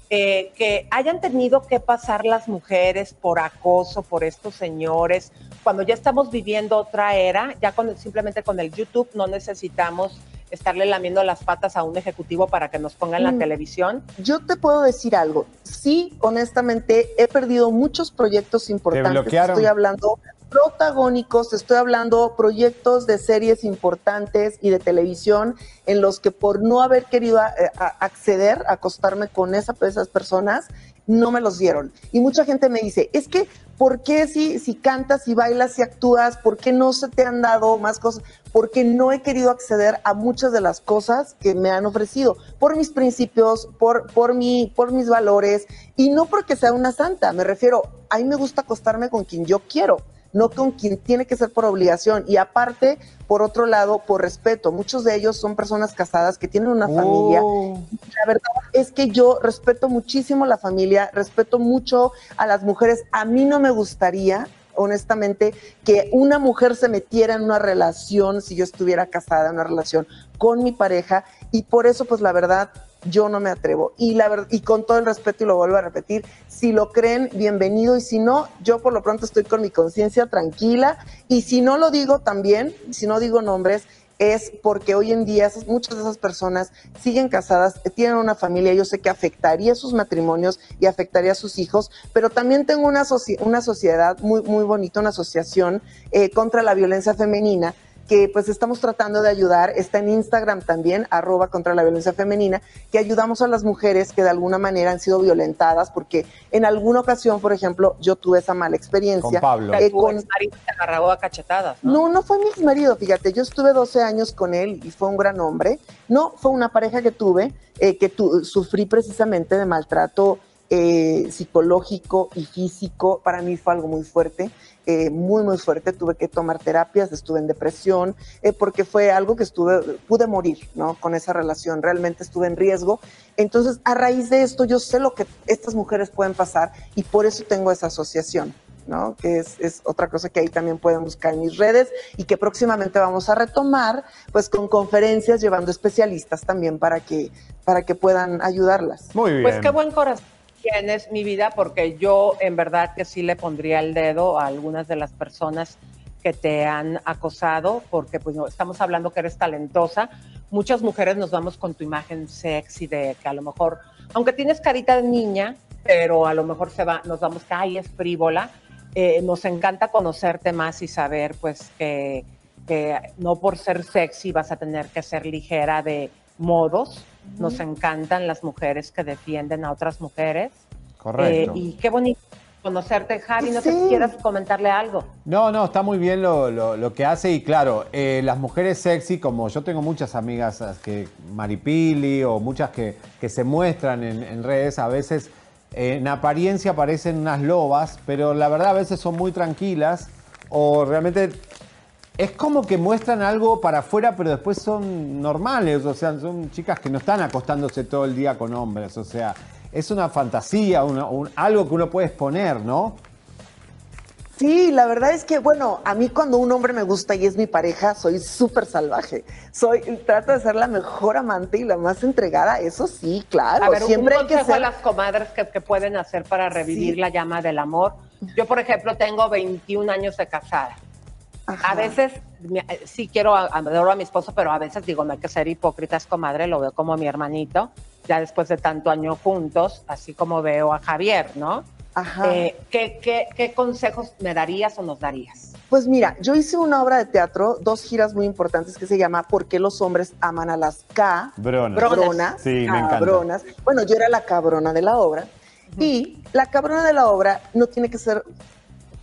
eh, que hayan tenido que pasar las mujeres por acoso, por estos señores, cuando ya estamos viviendo otra era, ya con, simplemente con el YouTube no necesitamos estarle lamiendo las patas a un ejecutivo para que nos ponga en la Mm. televisión. Yo te puedo decir algo. Sí, honestamente, he perdido muchos proyectos importantes. bloquearon? Estoy hablando protagónicos, estoy hablando proyectos de series importantes y de televisión en los que por no haber querido a- acceder, a acostarme con esa, esas personas, no me los dieron. Y mucha gente me dice, es que, ¿por qué si, si cantas, si bailas, si actúas, por qué no se te han dado más cosas? Porque no he querido acceder a muchas de las cosas que me han ofrecido, por mis principios, por, por, mi, por mis valores, y no porque sea una santa, me refiero, a mí me gusta acostarme con quien yo quiero. No con quien tiene que ser por obligación. Y aparte, por otro lado, por respeto. Muchos de ellos son personas casadas que tienen una familia. Oh. La verdad es que yo respeto muchísimo la familia, respeto mucho a las mujeres. A mí no me gustaría honestamente, que una mujer se metiera en una relación, si yo estuviera casada, en una relación con mi pareja, y por eso, pues la verdad, yo no me atrevo. Y, la verdad, y con todo el respeto, y lo vuelvo a repetir, si lo creen, bienvenido, y si no, yo por lo pronto estoy con mi conciencia tranquila, y si no lo digo también, si no digo nombres, es porque hoy en día esas- muchas de esas personas siguen casadas, tienen una familia, yo sé que afectaría sus matrimonios y afectaría a sus hijos, pero también tengo una, una sociedad muy, muy bonita, una asociación eh, contra la violencia femenina que pues estamos tratando de ayudar, está en Instagram también, arroba contra la violencia femenina, que ayudamos a las mujeres que de alguna manera han sido violentadas, porque en alguna ocasión, por ejemplo, yo tuve esa mala experiencia. Con Pablo. Eh, tu con- exmarido te agarraba a cachetadas, ¿no? no, no fue mi ex marido, fíjate, yo estuve 12 años con él y fue un gran hombre. No, fue una pareja que tuve, eh, que tu- sufrí precisamente de maltrato eh, psicológico y físico. Para mí fue algo muy fuerte, eh, muy, muy fuerte. Tuve que tomar terapias, estuve en depresión, eh, porque fue algo que estuve, pude morir, ¿no? Con esa relación, realmente estuve en riesgo. Entonces, a raíz de esto, yo sé lo que estas mujeres pueden pasar y por eso tengo esa asociación. ¿no? Que es, es otra cosa que ahí también pueden buscar en mis redes y que próximamente vamos a retomar, pues con conferencias llevando especialistas también para que, para que puedan ayudarlas. Muy bien. Pues qué buen corazón tienes, mi vida, porque yo en verdad que sí le pondría el dedo a algunas de las personas que te han acosado, porque pues no, estamos hablando que eres talentosa. Muchas mujeres nos vamos con tu imagen sexy de que a lo mejor, aunque tienes carita de niña, pero a lo mejor se va, nos vamos que ay es frívola. Eh, nos encanta conocerte más y saber pues que, que no por ser sexy vas a tener que ser ligera de modos. Nos encantan las mujeres que defienden a otras mujeres. Correcto. Eh, y qué bonito conocerte, Javi. No sé Sí. si quieras comentarle algo. No, no, está muy bien lo, lo- lo que hace y claro, eh, las mujeres sexy, como yo tengo muchas amigas eh, que Maripili o muchas que, que se muestran en, en redes, a veces eh, en apariencia parecen unas lobas, pero la verdad a veces son muy tranquilas o realmente es como que muestran algo para afuera, pero después son normales, o sea, son chicas que no están acostándose todo el día con hombres, o sea, es una fantasía, una- un- algo que uno puede exponer, ¿no? Sí, la verdad es que, bueno, a mí cuando un hombre me gusta y es mi pareja, soy súper salvaje. Soy, trato de ser la mejor amante y la más entregada, eso sí, claro. a ver, siempre un hay que a ser. las comadres que, que pueden hacer para revivir Sí. la llama del amor. Yo, por ejemplo, tengo 21 años de casada. Ajá. A veces eh, sí quiero, adoro a mi esposo, pero a veces digo, no hay que ser hipócritas, comadre, lo veo como mi hermanito, ya después de tanto año juntos, así como veo a Javier, ¿no? Ajá. Eh, ¿qué, qué, qué consejos me darías o nos darías? Pues mira, yo hice una obra de teatro, dos giras muy importantes que se llama ¿Por qué los hombres aman a las K? Brona. Cabronas. Sí, me encanta. cabronas. Bueno, yo era la cabrona de la obra. Y la cabrona de la obra no tiene que ser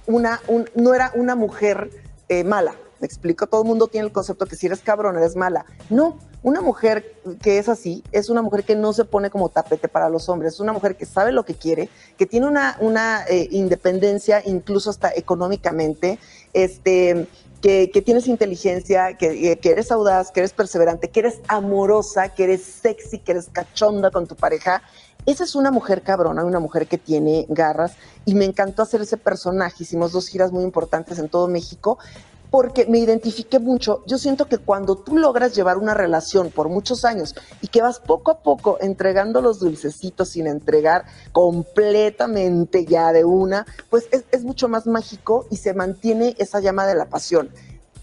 una, un- no era una mujer eh, mala. Me explico, todo el mundo tiene el concepto que si eres cabrona eres mala. No, una mujer que es así es una mujer que no se pone como tapete para los hombres, es una mujer que sabe lo que quiere, que tiene una, una eh, independencia incluso hasta económicamente, este, que, que tienes inteligencia, que, eh, que eres audaz, que eres perseverante, que eres amorosa, que eres sexy, que eres cachonda con tu pareja. Esa es una mujer cabrona, una mujer que tiene garras y me encantó hacer ese personaje. Hicimos dos giras muy importantes en todo México porque me identifiqué mucho. Yo siento que cuando tú logras llevar una relación por muchos años y que vas poco a poco entregando los dulcecitos sin entregar completamente ya de una, pues es, es mucho más mágico y se mantiene esa llama de la pasión.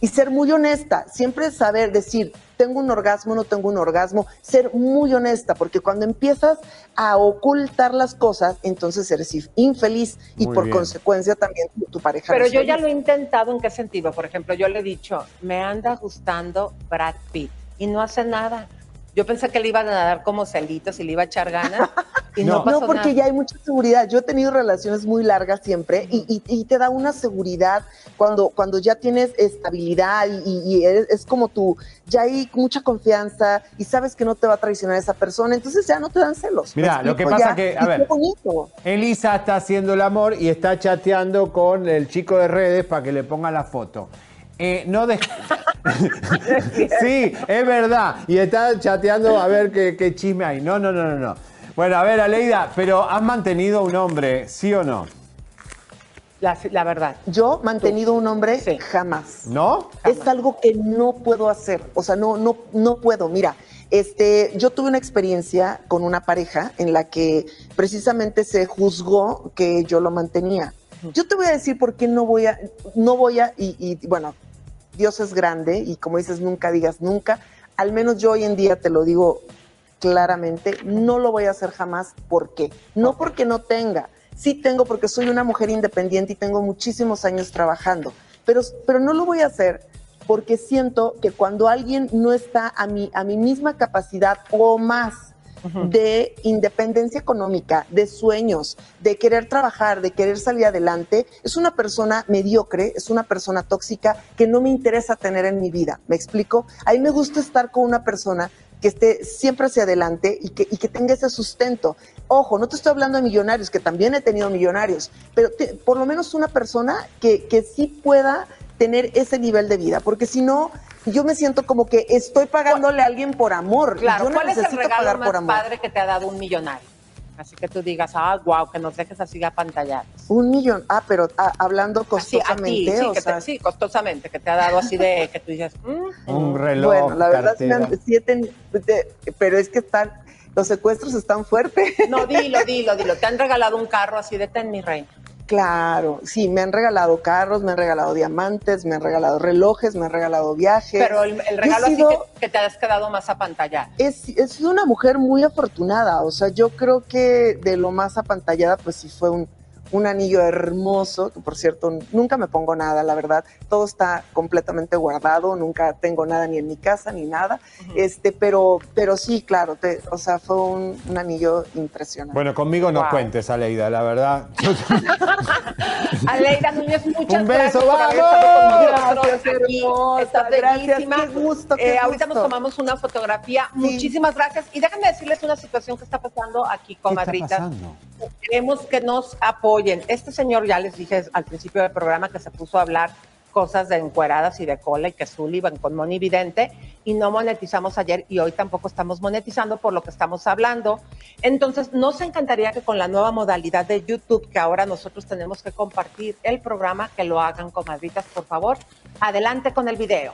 Y ser muy honesta, siempre saber decir, tengo un orgasmo, no tengo un orgasmo, ser muy honesta, porque cuando empiezas a ocultar las cosas, entonces eres inf- infeliz y Muy por bien. consecuencia también tu, tu pareja. Pero yo ya lo he intentado, ¿en qué sentido? Por ejemplo, yo le he dicho, me anda gustando Brad Pitt y no hace nada. Yo pensé que le iban a dar como celitos y le iba a echar ganas, Y No. no, pasó No, porque nada. ya hay mucha seguridad. Yo he tenido relaciones muy largas siempre y, y- y te da una seguridad cuando, cuando ya tienes estabilidad y, y- eres- es como tú, ya hay mucha confianza y sabes que no te va a traicionar esa persona, entonces ya no te dan celos. ¿me Mira, lo que pasa Ya, que, a ver. Elisa está haciendo el amor y está chateando con el chico de redes para que le ponga la foto. Eh, no de... sí, es verdad. Y está chateando a ver qué, qué chisme hay. No, no, no, no, no. Bueno, a ver, Aleida, pero ¿has mantenido un hombre, sí o no? La, la verdad. Yo, mantenido un hombre, Sí. jamás. ¿No? Es algo que no puedo hacer, o sea, no, no, no puedo. Mira, este, yo tuve una experiencia con una pareja en la que precisamente se juzgó que yo lo mantenía. Yo te voy a decir por qué no voy a, no voy a, y, y, bueno, Dios es grande y como dices, nunca digas nunca. Al menos yo hoy en día te lo digo claramente, no lo voy a hacer jamás. ¿Por qué? No porque no tenga. Sí tengo porque soy una mujer independiente y tengo muchísimos años trabajando, pero, pero no lo voy a hacer porque siento que cuando alguien no está a mi, a mi misma capacidad o más de independencia económica, de sueños, de querer trabajar, de querer salir adelante, es una persona mediocre, es una persona tóxica que no me interesa tener en mi vida. ¿Me explico? A mí me gusta estar con una persona que esté siempre hacia adelante y que, y que tenga ese sustento. Ojo, no te estoy hablando de millonarios, que también he tenido millonarios, pero por lo menos una persona que, que sí pueda tener ese nivel de vida, porque si no, yo me siento como que estoy pagándole a alguien por amor. y Claro, yo no ¿cuál es el necesito regalo pagar más por amor. padre que te ha dado un millonario? Así que tú digas, ah, wow, que nos dejes así apantallados. Un millón. Ah, pero ah, hablando Así, a ti, costosamente, sí, o que sea, te- sí, costosamente, que te ha dado así de que tú dices, mm, Un reloj, bueno, la verdad de- pero es que están, los secuestros están fuertes. no, dilo, dilo, dilo. Te han regalado un carro así de ten, mi reina. Claro, sí, me han regalado carros, me han regalado diamantes, me han regalado relojes, me han regalado viajes. Pero el, el regalo así sido- que, que te has quedado más apantallada. Es, he sido una mujer muy afortunada, o sea, yo creo que de lo más apantallada, pues sí fue un, un anillo hermoso, que por cierto, nunca me pongo nada, la verdad, todo está completamente guardado, nunca tengo nada ni en mi casa ni nada, este, pero, pero sí, claro, te- o sea, fue un, un anillo impresionante. Bueno, conmigo no Wow. cuentes, Aleida, la verdad. Aleida Núñez, muchas Un beso, gracias ¡vamos! Gracias, hermosa, Estás gracias, bellísima. qué gusto, qué Eh, ahorita gusto. nos tomamos una fotografía. Muchísimas gracias. Y déjenme decirles una situación que está pasando aquí, ¿Qué está comadritas. pasando? Queremos que nos apoyen. Este señor, ya les dije al principio del programa que se puso a hablar cosas de encueradas y de cola y que Sullivan con Moni Vidente y no monetizamos ayer y hoy tampoco estamos monetizando por lo que estamos hablando. Entonces, nos encantaría que con la nueva modalidad de YouTube que ahora nosotros tenemos que compartir el programa, que lo hagan, comadritas, por favor. Adelante con el video.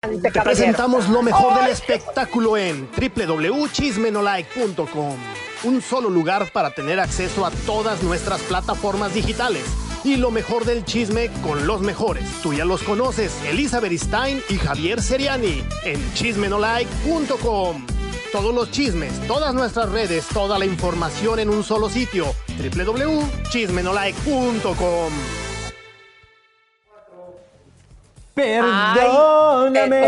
Te presentamos lo mejor del espectáculo en www.chismenolike.com. Un solo lugar para tener acceso a todas nuestras plataformas digitales. Y lo mejor del chisme con los mejores. Tú ya los conoces, Elizabeth Stein y Javier Seriani en chismenolike.com. Todos los chismes, todas nuestras redes, toda la información en un solo sitio. www.chismenolike.com. Perdóname,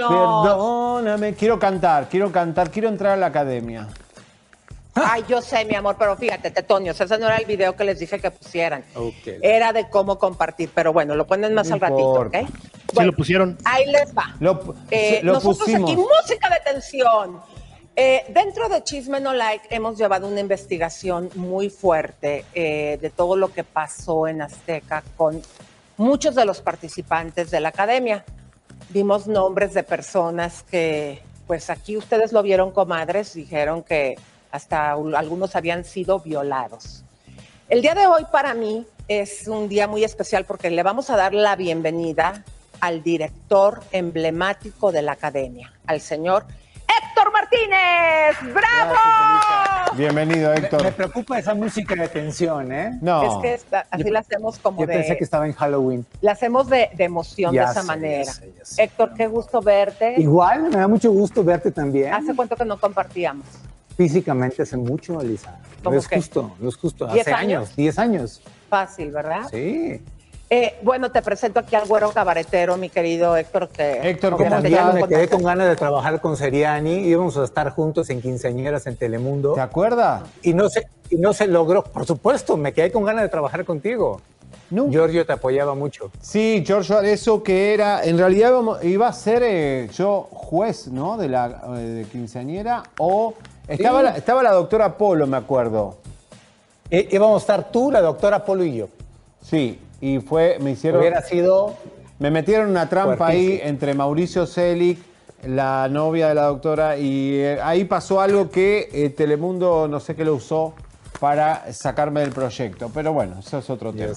perdóname. Quiero cantar, quiero cantar, quiero entrar a la academia. Ay, yo sé, mi amor, pero fíjate, Tetonios, ese no era el video que les dije que pusieran. Era de cómo compartir, pero bueno, lo ponen más No al ratito, ¿ok? importa. Sí Bueno, lo pusieron. Ahí les va. Lo, Eh, lo nosotros pusimos. aquí, música de tensión. Eh, dentro de Chisme No Like hemos llevado una investigación muy fuerte eh, de todo lo que pasó en Azteca con muchos de los participantes de la academia. Vimos nombres de personas que, pues aquí ustedes lo vieron, comadres, dijeron que hasta algunos habían sido violados. El día de hoy para mí es un día muy especial porque le vamos a dar la bienvenida al director emblemático de la academia, al señor Héctor Martínez. ¡Bravo! Bienvenido, Héctor. Me preocupa esa música de tensión, ¿eh? No. Es que esta- así Yo- la hacemos como Yo de... pensé que estaba en Halloween. La hacemos de, de emoción Ya de esa sé, manera. ya sé, ya sé. Héctor, qué gusto verte. Igual, me da mucho gusto verte también. ¿Hace cuánto que no compartíamos? Físicamente hace mucho, Alisa. No ¿Cómo es qué? justo, no es justo. ¿Diez Hace años? años, 10 años. Fácil, ¿verdad? Sí. Eh, bueno, te presento aquí al güero cabaretero, mi querido Héctor. Que Héctor, ¿cómo estás? Me quedé con ganas de trabajar con Seriani, íbamos a estar juntos en quinceañeras en Telemundo ¿Te acuerdas? y no se y no se logró. Por supuesto, me quedé con ganas de trabajar contigo. No. Giorgio te apoyaba mucho. Sí, George, eso que era, en realidad iba a ser eh, yo juez, ¿no? De la eh, de quinceañera o estaba, Sí. la, estaba la doctora Polo, me acuerdo. Eh, íbamos a estar tú, la doctora Polo y yo. Sí, y fue, me hicieron, Hubiera sido me metieron una trampa ahí entre Mauricio Selic, la novia de la doctora, y eh, ahí pasó algo que eh, Telemundo no sé qué lo usó para sacarme del proyecto. Pero bueno, eso es otro tema.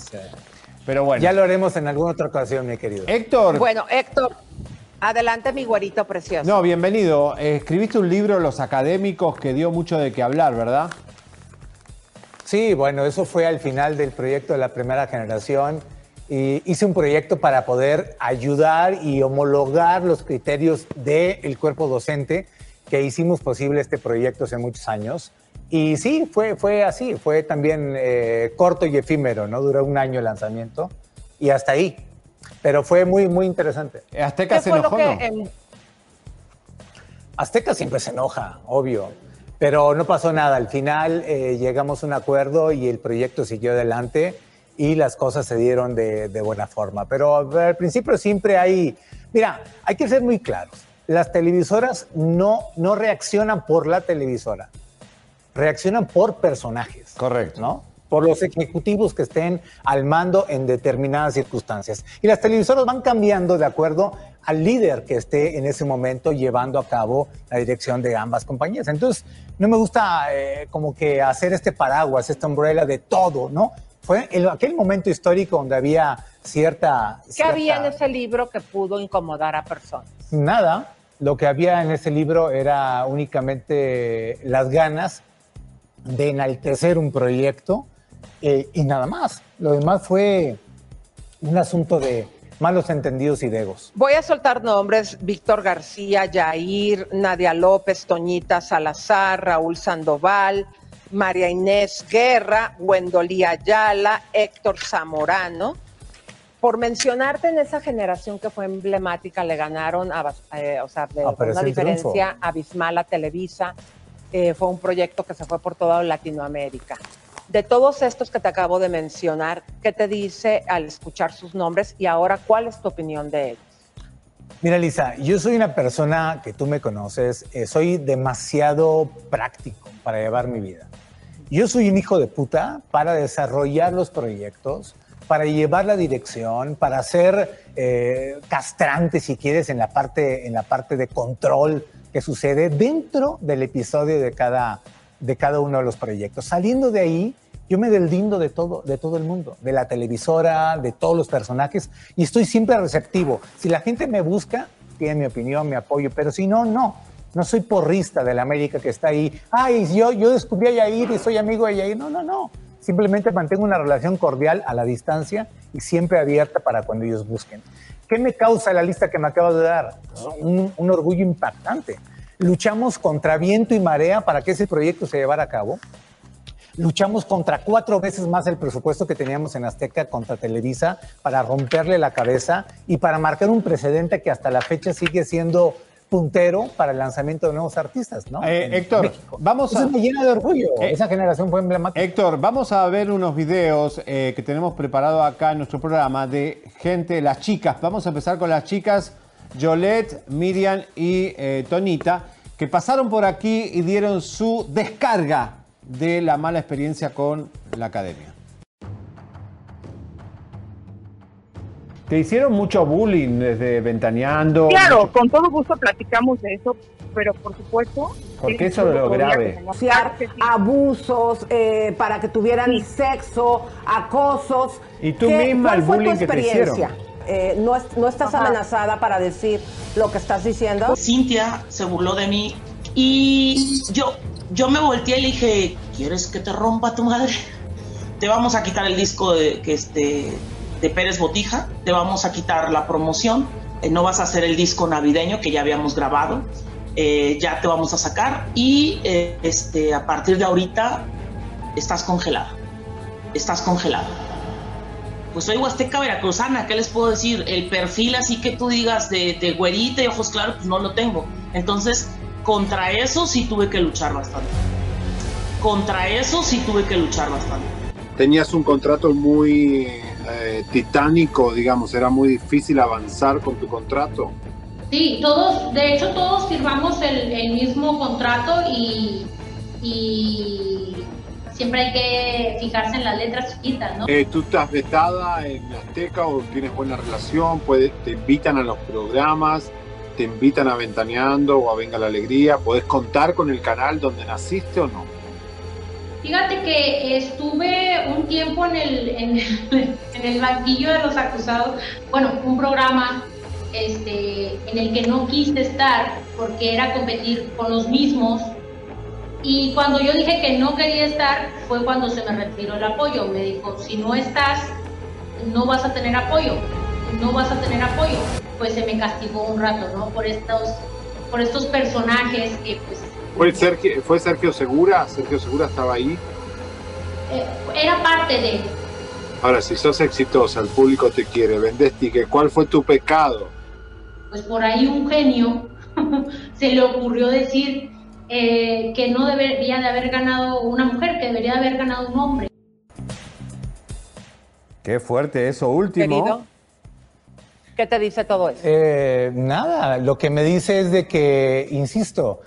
Pero bueno. Ya lo haremos en alguna otra ocasión, mi querido. Héctor, Bueno, Héctor, adelante, mi güerito precioso. no, bienvenido. Eh, escribiste un libro, Los Académicos, que dio mucho de qué hablar, ¿verdad? Sí, bueno, eso fue al final del proyecto de la primera generación. Y hice un proyecto para poder ayudar y homologar los criterios del cuerpo docente que hicimos posible este proyecto hace muchos años. Y sí, fue, fue así, fue también eh, corto y efímero, ¿no? Duró un año el lanzamiento y hasta ahí. Pero fue muy, muy interesante. Azteca ¿Qué se enojó, que ¿no? Azteca siempre se enoja, obvio, pero no pasó nada. Al final eh, llegamos a un acuerdo y el proyecto siguió adelante y las cosas se dieron de, de buena forma. Pero al principio siempre hay, mira, hay que ser muy claros. Las televisoras no, no reaccionan por la televisora, reaccionan por personajes. Correcto. ¿no? Por los ejecutivos que estén al mando en determinadas circunstancias. Y las televisoras van cambiando de acuerdo al líder que esté en ese momento llevando a cabo la dirección de ambas compañías. Entonces, no me gusta eh, como que hacer este paraguas, esta umbrella de todo, ¿no? Fue en aquel momento histórico donde había cierta... ¿Qué cierta- había en ese libro que pudo incomodar a personas? Nada. Lo que había en ese libro era únicamente las ganas de enaltecer un proyecto eh, y nada más. Lo demás fue un asunto de malos entendidos y de egos. Voy a soltar nombres: Víctor García, Yair, Nadia López, Toñita Salazar, Raúl Sandoval, María Inés Guerra, Wendolí Ayala, Héctor Zamorano. Por mencionarte en esa generación que fue emblemática, le ganaron, a, eh, o sea, de Ah, una diferencia abismal a Televisa. Eh, fue un proyecto que se fue por toda Latinoamérica. De todos estos que te acabo de mencionar, ¿qué te dice al escuchar sus nombres y ahora cuál es tu opinión de ellos? Mira, Lisa, yo soy una persona que tú me conoces, eh, soy demasiado práctico para llevar mi vida. Yo soy un hijo de puta para desarrollar los proyectos, para llevar la dirección, para ser eh, castrante, si quieres, en la, parte, en la parte de control que sucede dentro del episodio de cada, de cada uno de los proyectos. Saliendo de ahí, yo me deslindo de todo, de todo el mundo, de la televisora, de todos los personajes, y estoy siempre receptivo. Si la gente me busca, tiene mi opinión, mi apoyo, pero si no, no. No soy porrista de la América que está ahí. Ay, yo, yo descubrí a Yair y soy amigo de Yair. No, no, no. Simplemente mantengo una relación cordial a la distancia y siempre abierta para cuando ellos busquen. ¿Qué me causa la lista que me acabas de dar? Un, un orgullo impactante. Luchamos contra viento y marea para que ese proyecto se llevara a cabo. Luchamos contra cuatro veces más el presupuesto que teníamos en Azteca contra Televisa para romperle la cabeza y para marcar un precedente que hasta la fecha sigue siendo puntero para el lanzamiento de nuevos artistas, ¿no? Eh, En Héctor, México. vamos Eso a- me llena de orgullo. Eh, Esa generación fue emblemática. Héctor, vamos a ver unos videos eh, que tenemos preparado acá en nuestro programa de gente, las chicas. Vamos a empezar con las chicas Yolette, Miriam y eh, Tonita, que pasaron por aquí y dieron su descarga de la mala experiencia con la academia. Te hicieron mucho bullying desde Ventaneando. Claro, mucho- con todo gusto platicamos de eso, pero por supuesto... Porque que eso es lo grave. abusos eh, para que tuvieran sexo, acosos. Y tú ¿Qué- misma ¿Cuál el fue tu bullying que te experiencia? hicieron. Eh, ¿no, es- ¿No estás Ajá. amenazada para decir lo que estás diciendo? Cintia se burló de mí Y yo, yo me volteé y le dije, ¿quieres que te rompa tu madre? Te vamos a quitar el disco de, que este, de Pérez Botija, te vamos a quitar la promoción, eh, no vas a hacer el disco navideño que ya habíamos grabado, eh, ya te vamos a sacar y eh, este, a partir de ahorita estás congelada, estás congelada. Pues soy huasteca veracruzana, ¿qué les puedo decir? El perfil así que tú digas de, de güerita y ojos claros, pues no lo tengo. Entonces, contra eso sí tuve que luchar bastante. Contra eso sí tuve que luchar bastante. Tenías un contrato muy eh, titánico, digamos, era muy difícil avanzar con tu contrato. Sí, todos, de hecho todos firmamos el, el mismo contrato y, y siempre hay que fijarse en las letras chiquitas, ¿no? Eh, ¿Tú estás vetada en Azteca o tienes buena relación? Puede, ¿Te invitan a los programas? ¿Te invitan a Ventaneando o a Venga la Alegría? ¿Podés contar con el canal donde naciste o no? Fíjate que estuve un tiempo en el, en, el, en el banquillo de los acusados, bueno, un programa este, en el que no quise estar porque era competir con los mismos. Y cuando yo dije que no quería estar, fue cuando se me retiró el apoyo. Me dijo, si no estás, no vas a tener apoyo, no vas a tener apoyo. Pues se me castigó un rato, ¿no? Por estos, por estos personajes que pues ¿Fue Sergio, ¿Fue Sergio Segura? ¿Sergio Segura estaba ahí? eh, era parte de... Ahora, si sos exitosa, el público te quiere, vendés ticket, ¿cuál fue tu pecado? pues por ahí un genio se le ocurrió decir eh, que no debería de haber ganado una mujer, que debería de haber ganado un hombre. Qué fuerte eso último. Querido, ¿qué te dice todo eso? Eh, nada, lo que me dice es de que, insisto,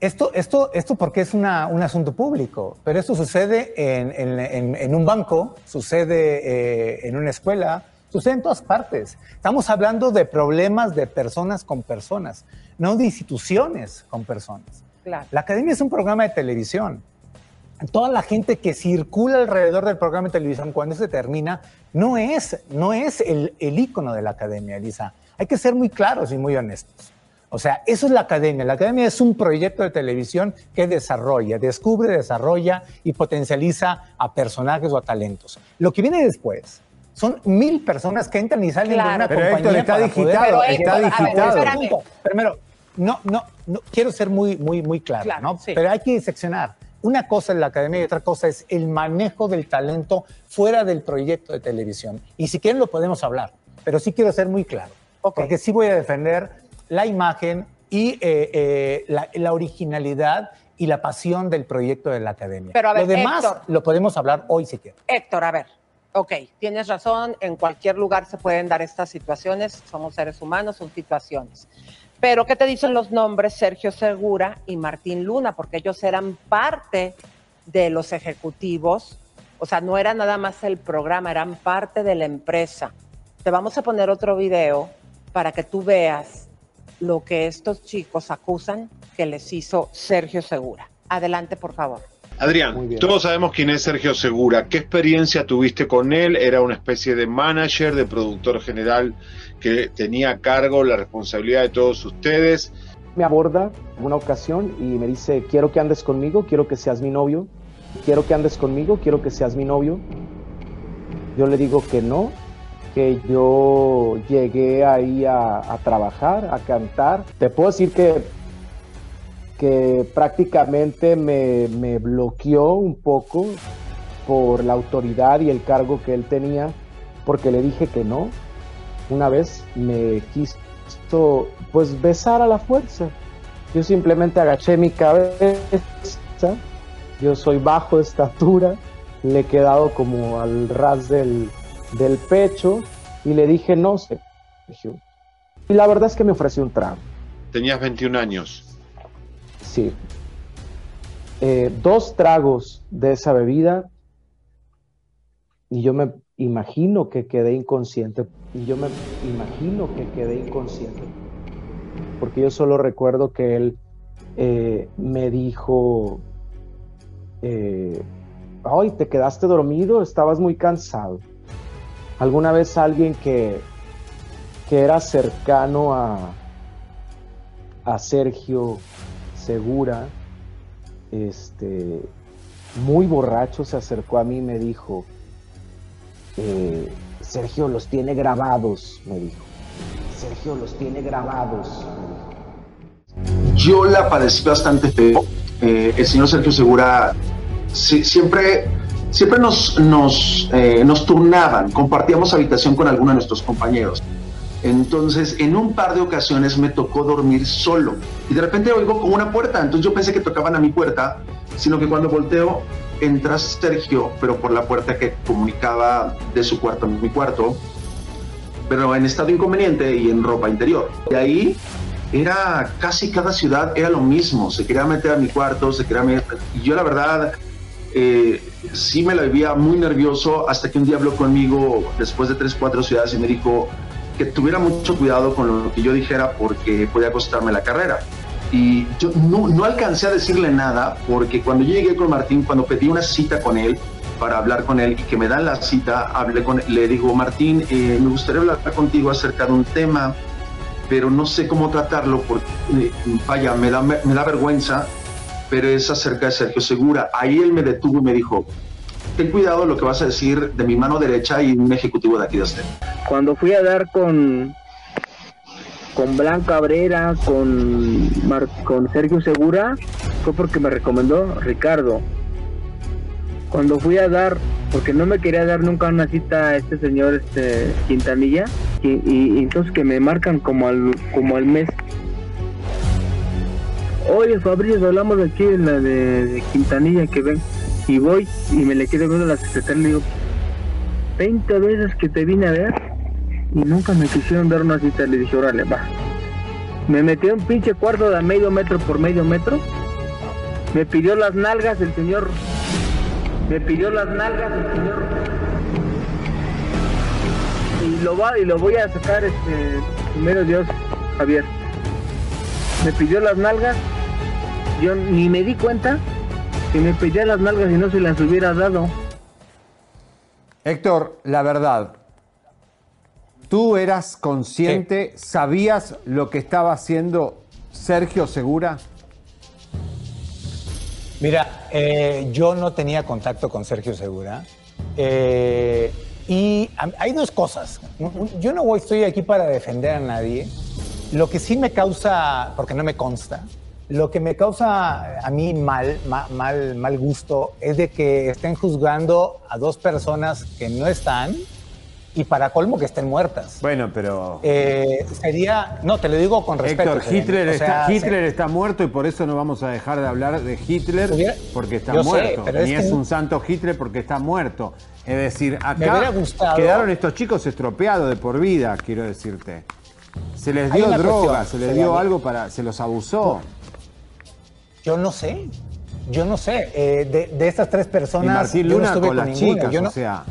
esto, esto, esto porque es una- un asunto público, pero esto sucede en, en- en- en un banco, sucede eh, en una escuela, sucede en todas partes. Estamos hablando de problemas de personas con personas, no de instituciones con personas. Claro. La academia es un programa de televisión. Toda la gente que circula alrededor del programa de televisión cuando se termina no es, no es el, el ícono de la academia, Elisa. Hay que ser muy claros y muy honestos. O sea, eso es la academia. La academia es un proyecto de televisión que desarrolla, descubre, desarrolla y potencializa a personajes o a talentos. Lo que viene después son mil personas que entran y salen de una Pero, compañía Héctor, está para digitado, poder- está digitado. espérame. Primero, no, no, no, quiero ser muy, muy, muy claro, ¿no? Pero hay que seccionar. Una cosa es la academia y otra cosa es el manejo del talento fuera del proyecto de televisión. Y si quieren lo podemos hablar, pero sí quiero ser muy claro. Porque sí voy a defender la imagen y eh, eh, la, la originalidad y la pasión del proyecto de la academia. Pero a ver, lo demás Héctor. lo podemos hablar hoy si quieren. Héctor, a ver, ok, tienes razón, en cualquier lugar se pueden dar estas situaciones, somos seres humanos, son situaciones. Pero, ¿qué te dicen los nombres Sergio Segura y Martín Luna? Porque ellos eran parte de los ejecutivos, o sea, no era nada más el programa, eran parte de la empresa. Te vamos a poner otro video para que tú veas lo que estos chicos acusan que les hizo Sergio Segura. Adelante, por favor. Adrián, todos sabemos quién es Sergio Segura. ¿Qué experiencia tuviste con él? Era una especie de manager, de productor general que tenía a cargo la responsabilidad de todos ustedes. me aborda una ocasión y me dice, quiero que andes conmigo, quiero que seas mi novio, quiero que andes conmigo, quiero que seas mi novio. Yo le digo que no, que yo llegué ahí a, a trabajar, a cantar. Te puedo decir que, que prácticamente me, me bloqueó un poco por la autoridad y el cargo que él tenía, porque le dije que no. Una vez me quiso pues besar a la fuerza. Yo simplemente agaché mi cabeza. Yo soy bajo de estatura, le he quedado como al ras del, del pecho y le dije no, Sergio. Y la verdad es que me ofreció un trago. Tenías 21 años. Sí. Eh, dos tragos de esa bebida y yo me imagino que quedé inconsciente. Y yo me imagino que quedé inconsciente. Porque yo solo recuerdo que él eh, me dijo, eh, ay, te quedaste dormido, estabas muy cansado. ¿Alguna vez alguien que, que era cercano a, a Sergio Segura, este, muy borracho, se acercó a mí y me dijo, eh, Sergio los tiene grabados, me dijo. Sergio los tiene grabados. Yo la padecí bastante feo. Eh, el señor Sergio Segura siempre, siempre nos, nos, eh, nos turnaban, compartíamos habitación con alguno de nuestros compañeros. Entonces, en un par de ocasiones me tocó dormir solo y de repente oigo como una puerta. Entonces yo pensé que tocaban a mi puerta, sino que cuando volteo entra Sergio, pero por la puerta que comunicaba de su cuarto a mi cuarto, pero en estado inconveniente y en ropa interior. De ahí era casi cada ciudad era lo mismo. Se quería meter a mi cuarto, se quería meter. Y yo, la verdad, eh, sí me la vivía muy nervioso hasta que un día habló conmigo después de tres, cuatro ciudades y me dijo que tuviera mucho cuidado con lo que yo dijera porque podía costarme la carrera. Y yo no, no alcancé a decirle nada porque cuando llegué con Martín, cuando pedí una cita con él, para hablar con él y que me dan la cita, hablé con le digo, Martín, eh, me gustaría hablar contigo acerca de un tema, pero no sé cómo tratarlo porque, eh, vaya, me da, me, da vergüenza, pero es acerca de Sergio Segura. Ahí él me detuvo y me dijo, ten cuidado lo que vas a decir de mi mano derecha y un ejecutivo de aquí de usted. Cuando fui a dar con con Blanca Cabrera, con, Mar- con Sergio Segura, fue porque me recomendó Ricardo. Cuando fui a dar, porque no me quería dar nunca una cita a este señor este Quintanilla, y, entonces que me marcan como al, como al mes. Oye Fabricio, hablamos de aquí en la de, de Quintanilla que ven. Y voy y me le quedo viendo a la secretaria y le digo, 20 veces que te vine a ver y nunca me quisieron dar una cita. Le dije, órale, va. Me metió un pinche cuarto de medio metro por medio metro. Me pidió las nalgas el señor. Me pidió las nalgas el señor. Y lo va y lo voy a sacar este primero Dios, Javier. Me pidió las nalgas. Yo ni me di cuenta que me pedía las nalgas y no se las hubiera dado. Héctor, la verdad, ¿tú eras consciente, sabías lo que estaba haciendo Sergio Segura? Mira, eh, yo no tenía contacto con Sergio Segura. eh, y hay dos cosas. Yo no voy- estoy aquí para defender a nadie. Lo que sí me causa, porque no me consta, lo que me causa a mí mal, ma- mal, mal gusto es de que estén juzgando a dos personas que no están y para colmo que estén muertas. Bueno, pero... Eh, sería, no, te lo digo con respeto. Héctor. Hitler, O está, sea, Hitler está muerto y por eso no vamos a dejar de hablar de Hitler porque está Yo muerto. Ni es un santo Hitler porque está muerto. Es decir, acá gustado- quedaron estos chicos estropeados de por vida, quiero decirte. Se les dio droga, cuestión, se les dio algo para. se los abusó. Yo no sé. Yo no sé. Eh, de, de estas tres personas. Y Martín yo no estuve con las ninguna. chicas, Yo o no, sea.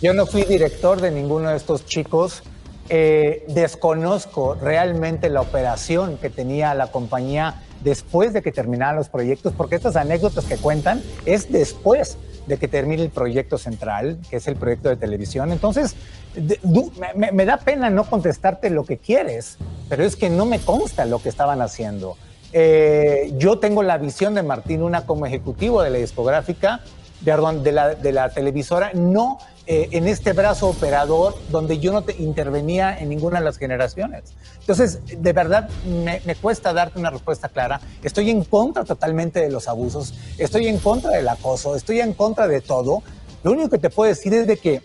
yo no fui director de ninguno de estos chicos. Eh, desconozco realmente la operación que tenía la compañía después de que terminaran los proyectos, porque estas anécdotas que cuentan es después de que termine el proyecto central, que es el proyecto de televisión. Entonces, de- du- me- me, me da pena no contestarte lo que quieres, pero es que no me consta lo que estaban haciendo. Eh, yo tengo la visión de Martín Luna como ejecutivo de la discográfica, perdón, de la, de la televisora, no eh, en este brazo operador donde yo no te intervenía en ninguna de las generaciones. Entonces, de verdad, me, me cuesta darte una respuesta clara. Estoy en contra totalmente de los abusos, estoy en contra del acoso, estoy en contra de todo. Lo único que te puedo decir es de que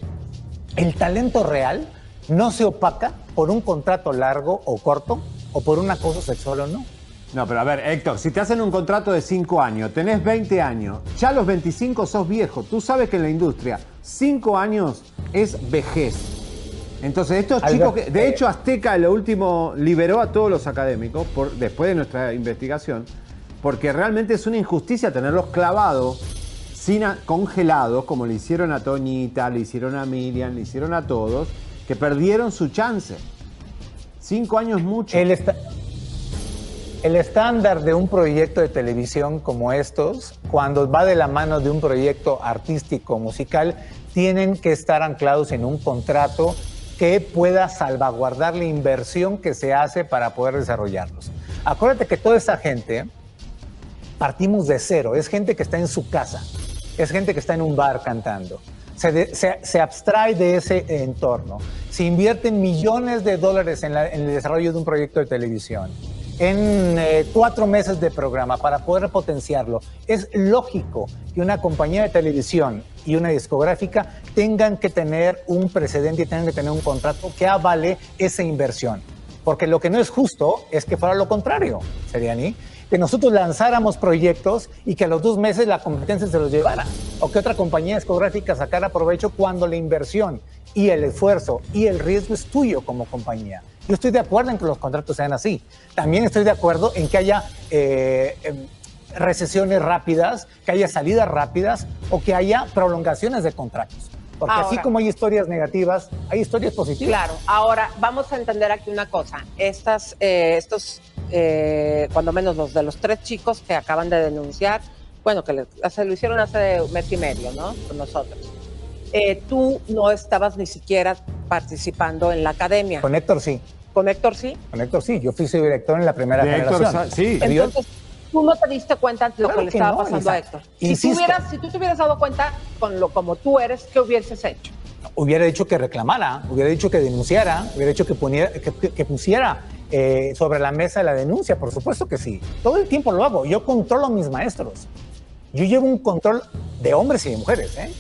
el talento real no se opaca por un contrato largo o corto o por un acoso sexual o no. No, pero a ver, Héctor, si te hacen un contrato de 5 años, tenés 20 años, ya a los 25 sos viejo. Tú sabes que en la industria 5 años es vejez. Entonces, estos chicos, que, de eh, hecho, Azteca lo último liberó a todos los académicos por, después de nuestra investigación, porque realmente es una injusticia tenerlos clavados, sin a- congelados, como le hicieron a Toñita, le hicieron a Miriam, le hicieron a todos, que perdieron su chance. Cinco años mucho. El estándar de un proyecto de televisión como estos, cuando va de la mano de un proyecto artístico musical, tienen que estar anclados en un contrato que pueda salvaguardar la inversión que se hace para poder desarrollarlos. Acuérdate que toda esa gente partimos de cero. Es gente que está en su casa, es gente que está en un bar cantando. Se, abstrae de ese entorno. Se invierten millones de dólares en, la- en el desarrollo de un proyecto de televisión, en eh, cuatro meses de programa para poder potenciarlo. Es lógico que una compañía de televisión y una discográfica tengan que tener un precedente y tengan que tener un contrato que avale esa inversión. Porque lo que no es justo es que fuera lo contrario, Seriani, que nosotros lanzáramos proyectos y que a los dos meses la competencia se los llevara, o que otra compañía discográfica sacara provecho cuando la inversión y el esfuerzo y el riesgo es tuyo como compañía. Yo estoy de acuerdo en que los contratos sean así. También estoy de acuerdo en que haya eh, em, recesiones rápidas, que haya salidas rápidas o que haya prolongaciones de contratos. Porque así Ahora. como hay historias negativas, hay historias positivas. Claro, ahora vamos a entender aquí una cosa. Estas, eh, estos, eh, cuando menos los de los tres chicos que acaban de denunciar, bueno, que le- se lo hicieron hace mes y medio, ¿no? Con nosotros. Eh, tú no estabas ni siquiera participando en la academia. Con Héctor sí. ¿Con Héctor sí? Con Héctor sí. Yo fui su director en la primera De Héctor generación. Sa- sí. Entonces, tú no te diste cuenta de lo Claro que le estaba no, pasando Elisa. a Héctor. Si tú, Insisto. hubieras, si tú te hubieras dado cuenta con lo como tú eres, ¿qué hubieses hecho? hubiera dicho que reclamara, hubiera dicho que denunciara, hubiera dicho que, poniera- que- que pusiera eh, sobre la mesa la denuncia, por supuesto que sí. Todo el tiempo lo hago. Yo controlo a mis maestros. Yo llevo un control de hombres y de mujeres, ¿eh?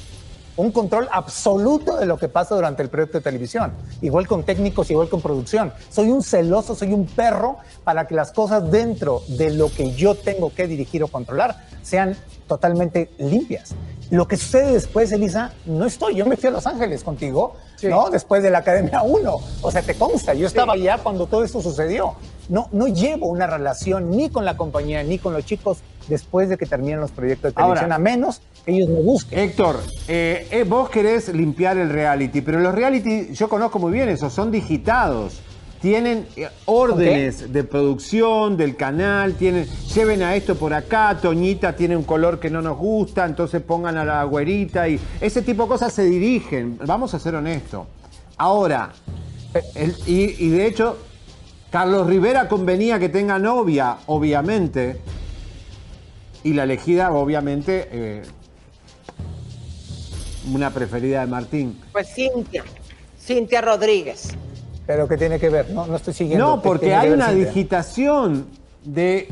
Un control absoluto de lo que pasa durante el proyecto de televisión. Igual con técnicos, igual con producción. Soy un celoso, soy un perro para que las cosas dentro de lo que yo tengo que dirigir o controlar sean totalmente limpias. Lo que sucede después, Elisa, no estoy. Yo me fui a Los Ángeles contigo, ¿no? Después de la Academia 1. O sea, te consta, yo estaba allá cuando todo esto sucedió. No, no llevo una relación ni con la compañía ni con los chicos después de que terminen los proyectos de Ahora- televisión, a menos que ellos me busquen. Héctor, eh, eh, vos querés limpiar el reality, pero los reality, yo conozco muy bien eso, son digitados. Tienen eh, órdenes de producción del canal, tienen, lleven a esto por acá, Toñita tiene un color que no nos gusta, entonces pongan a la güerita y ese tipo de cosas se dirigen, vamos a ser honestos. Ahora, el- y, y de hecho, Carlos Rivera convenía que tenga novia, obviamente, y la elegida, obviamente, eh, una preferida de Martín. Pues Cintia, Cintia Rodríguez. Pero ¿qué tiene que ver? No, no estoy siguiendo. No, ¿Qué porque hay una Cintia? digitación de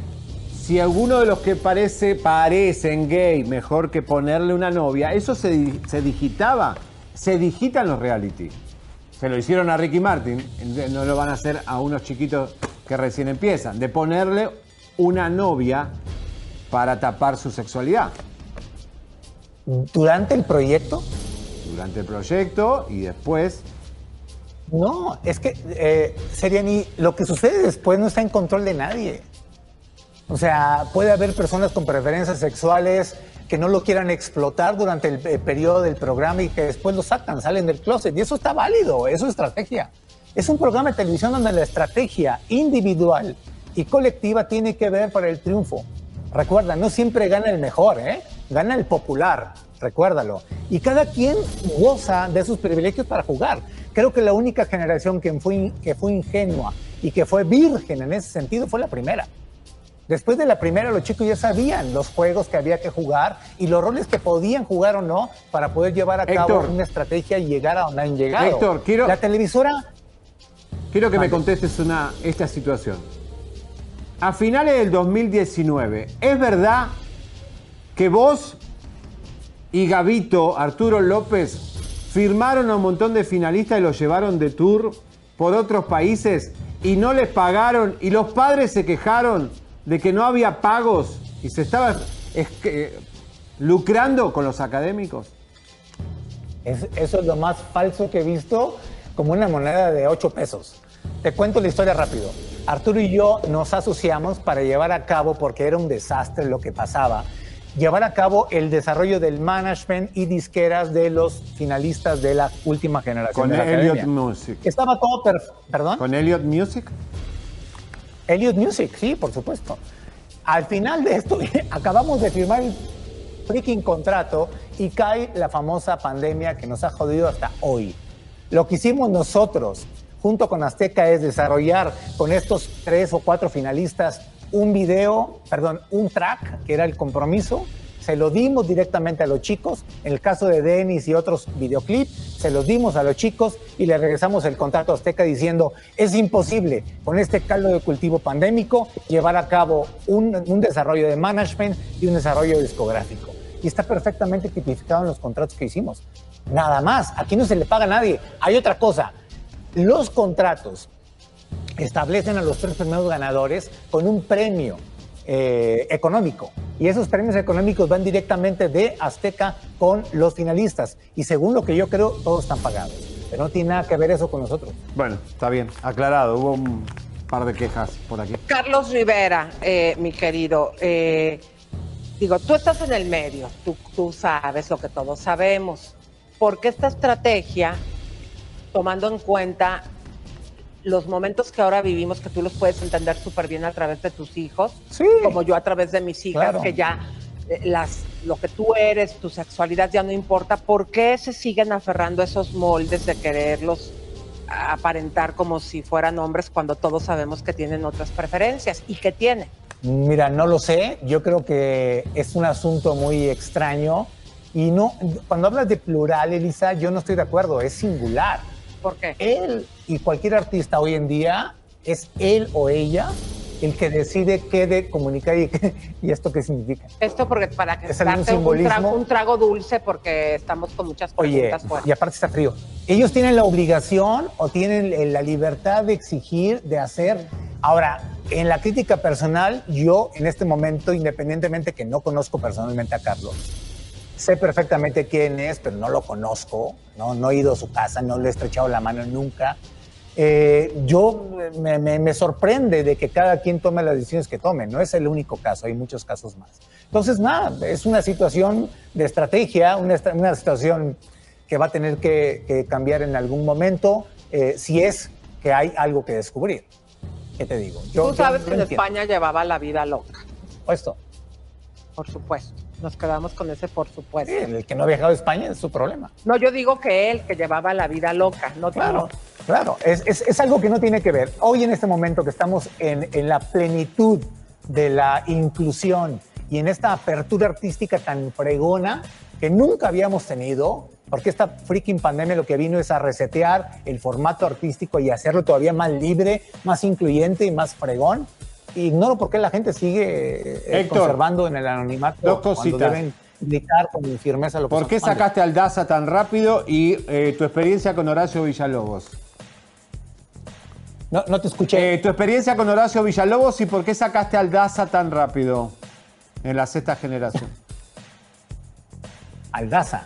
si alguno de los que parece, parecen gay, mejor que ponerle una novia, eso se, se digitaba, se digitan los reality. Se lo hicieron a Ricky Martin, no lo van a hacer a unos chiquitos que recién empiezan, de ponerle una novia para tapar su sexualidad. ¿Durante el proyecto? Durante el proyecto y después No, es que, eh, Seriani, lo que sucede después no está en control de nadie. O sea, puede haber personas con preferencias sexuales que no lo quieran explotar durante el eh, periodo del programa y que después lo sacan, salen del closet. Y eso está válido, eso es estrategia. Es un programa de televisión donde la estrategia individual y colectiva tiene que ver para el triunfo. Recuerda, no siempre gana el mejor, ¿eh? Gana el popular, recuérdalo. Y cada quien goza de sus privilegios para jugar. Creo que la única generación que fue, que fue ingenua y que fue virgen en ese sentido fue la primera. Después de la primera, los chicos ya sabían los juegos que había que jugar y los roles que podían jugar o no para poder llevar a cabo una estrategia y llegar a donde han llegado. Héctor, quiero- La televisora Quiero que me contestes una, esta situación. A finales del 2019, ¿es verdad que vos y Gavito, Arturo López, firmaron a un montón de finalistas y los llevaron de tour por otros países y no les pagaron y los padres se quejaron de que no había pagos y se estaba es que, lucrando con los académicos? Es- eso es lo más falso que he visto, como una moneda de 8 pesos. Te cuento la historia rápido. Arturo y yo nos asociamos para llevar a cabo, porque era un desastre lo que pasaba, llevar a cabo el desarrollo del management y disqueras de los finalistas de la última generación Con de la Elliot academia. Music. Estaba todo perfecto. ¿Perdón? ¿Con Elliot Music? Elliot Music, sí, por supuesto. Al final de esto, acabamos de firmar el freaking contrato y cae la famosa pandemia que nos ha jodido hasta hoy. Lo que hicimos nosotros, junto con Azteca, es desarrollar con estos tres o cuatro finalistas un video, perdón, un track, que era el compromiso, se lo dimos directamente a los chicos. En el caso de Denis y otros videoclips, se los dimos a los chicos y le regresamos el contrato a Azteca diciendo, es imposible con este caldo de cultivo pandémico llevar a cabo un, un desarrollo de management y un desarrollo discográfico. Y está perfectamente tipificado en los contratos que hicimos. Nada más, aquí no se le paga a nadie. Hay otra cosa, los contratos establecen a los tres primeros ganadores con un premio eh, económico. Y esos premios económicos van directamente de Azteca con los finalistas. Y según lo que yo creo, todos están pagados. Pero no tiene nada que ver eso con nosotros. Bueno, está bien, aclarado. Hubo un par de quejas por aquí. Carlos Rivera, eh, mi querido, eh, digo, tú estás en el medio, tú, tú sabes lo que todos sabemos. ¿Por qué esta estrategia, tomando en cuenta los momentos que ahora vivimos, que tú los puedes entender súper bien a través de tus hijos, como yo a través de mis hijas, Claro. que ya eh, las, lo que tú eres, tu sexualidad ya no importa, ¿por qué se siguen aferrando a esos moldes de quererlos aparentar como si fueran hombres cuando todos sabemos que tienen otras preferencias y que tienen? Mira, no lo sé. Yo creo que es un asunto muy extraño. Y no, cuando hablas de plural, Elisa, yo no estoy de acuerdo. Es singular. ¿Por qué? Él y cualquier artista hoy en día es él o ella el que decide qué de comunicar y, esto qué significa. Esto porque para que Es darte un simbolismo. trago, un trago dulce porque estamos con muchas Oye, preguntas fuera. y aparte está frío. Ellos tienen la obligación o tienen eh, la libertad de exigir, de hacer. Ahora, en la crítica personal, yo en este momento, independientemente que no conozco personalmente a Carlos, sé perfectamente quién es, pero no lo conozco, no, no he ido a su casa, no le he estrechado la mano nunca. Eh, yo me, me- me sorprende de que cada quien tome las decisiones que tome. No es el único caso, hay muchos casos más. Entonces, nada, es una situación de estrategia, una, una situación que va a tener que, que cambiar en algún momento, eh, si es que hay algo que descubrir. ¿Qué te digo? Yo- Tú yo sabes lo que en entiendo. España llevaba la vida loca. Puesto. Por supuesto. Nos quedamos con ese por supuesto. El que no ha viajado a España es su problema. No, yo digo que él, que llevaba la vida loca. No, Claro, claro, es, es- es algo que no tiene que ver. Hoy en este momento que estamos en, en la plenitud de la inclusión y en esta apertura artística tan fregona que nunca habíamos tenido, porque esta freaking pandemia lo que vino es a resetear el formato artístico y hacerlo todavía más libre, más incluyente y más fregón. Ignoro por qué la gente sigue eh, Héctor, conservando en el anonimato dos cositas. deben gritar con firmeza lo que ¿Por qué sacaste al Daza tan rápido y eh, tu experiencia con Horacio Villalobos? No, no te escuché. Eh, tu experiencia con Horacio Villalobos y por qué sacaste al Daza tan rápido en la sexta generación. Aldaza.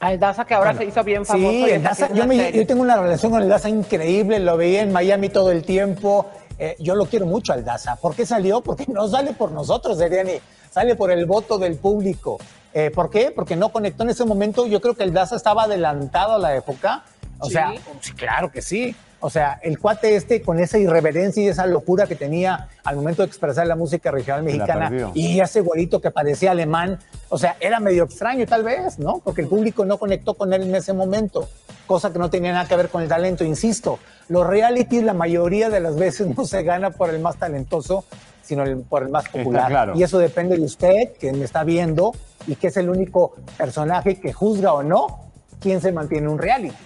Aldaza, que ahora Bueno, se hizo bien famoso. Sí, yo, me- yo tengo una relación con el Daza increíble, lo veía en Miami todo el tiempo. Eh, yo lo quiero mucho al Daza. ¿Por qué salió? Porque no sale por nosotros, Seriani, sale por el voto del público. Eh, ¿Por qué? Porque no conectó en ese momento. Yo creo que el Daza estaba adelantado a la época. O Sí. sea, claro que sí. O sea, el cuate este con esa irreverencia y esa locura que tenía al momento de expresar la música regional mexicana y ese güerito que parecía alemán, o sea, era medio extraño tal vez, ¿no? Porque el público no conectó con él en ese momento, cosa que no tenía nada que ver con el talento, insisto. Los realities la mayoría de las veces no se gana por el más talentoso, sino el- por el más popular. claro. Y eso depende de usted, que me está viendo y que es el único personaje que juzga o no quién se mantiene en un reality.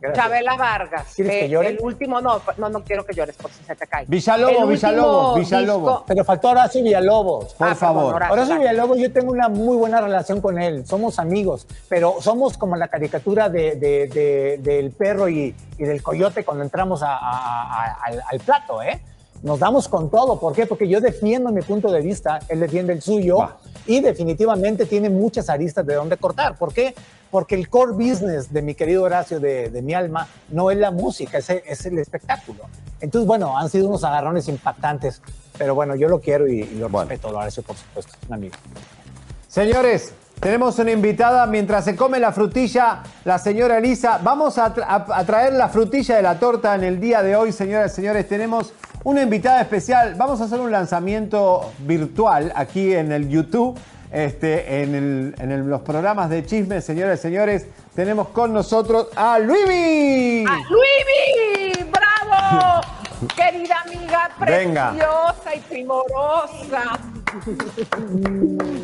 Gracias. Chabela Vargas. ¿Quieres que eh, llore? El último, no, no, no quiero que llores por si se te cae. Villalobos, Villalobos, Villalobos. disco- Pero faltó Horacio Villalobos. Por Ah, favor. perdón, Horacio. Villalobos, yo tengo una muy buena relación con él. Somos amigos, pero somos como la caricatura de, de- de- del perro y, y del coyote cuando entramos a- a- a- al, al plato, ¿eh? Nos damos con todo. ¿Por qué? Porque yo defiendo mi punto de vista, él defiende el suyo y definitivamente tiene muchas aristas de dónde cortar. ¿Por qué? Porque el core business de mi querido Horacio, de, de mi alma, no es la música, es el, es el espectáculo. Entonces, bueno, han sido unos agarrones impactantes, pero bueno, yo lo quiero y, y lo respeto, lo Horacio, por supuesto, es un amigo. Señores, tenemos una invitada. Mientras se come la frutilla, la señora Elisa. Vamos a, tra- a- a traer la frutilla de la torta en el día de hoy, señoras y señores. Tenemos una invitada especial. Vamos a hacer un lanzamiento virtual aquí en el YouTube. Este, en, el- en el- los programas de chismes, señoras y señores, tenemos con nosotros a Luimi. ¡Ah, ¡Luimi! ¡Bravo! Querida amiga Venga. preciosa y primorosa.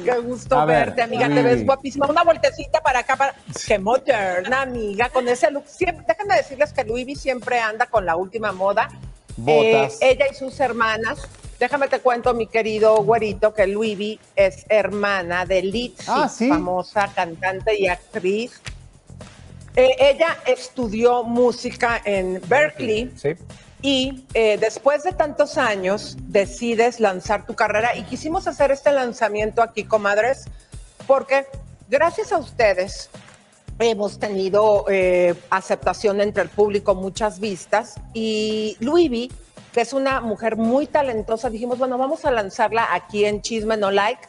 Qué gusto A ver, verte, amiga. Te ves guapísima. Una vueltecita para acá. Para... Qué moderna, amiga. Con ese look. Siempre... Déjenme decirles que Louis V siempre anda con la última moda. Botas. Eh, ella y sus hermanas. Déjame te cuento, mi querido güerito, que Louis V es hermana de Litzy, Ah, ¿sí? famosa cantante y actriz. Eh, ella estudió música en Berkeley Sí. Y eh, después de tantos años decides lanzar tu carrera y quisimos hacer este lanzamiento aquí, comadres, porque gracias a ustedes hemos tenido eh, aceptación entre el público, muchas vistas y Luivi, que es una mujer muy talentosa, dijimos, bueno, vamos a lanzarla aquí en Chisme No Like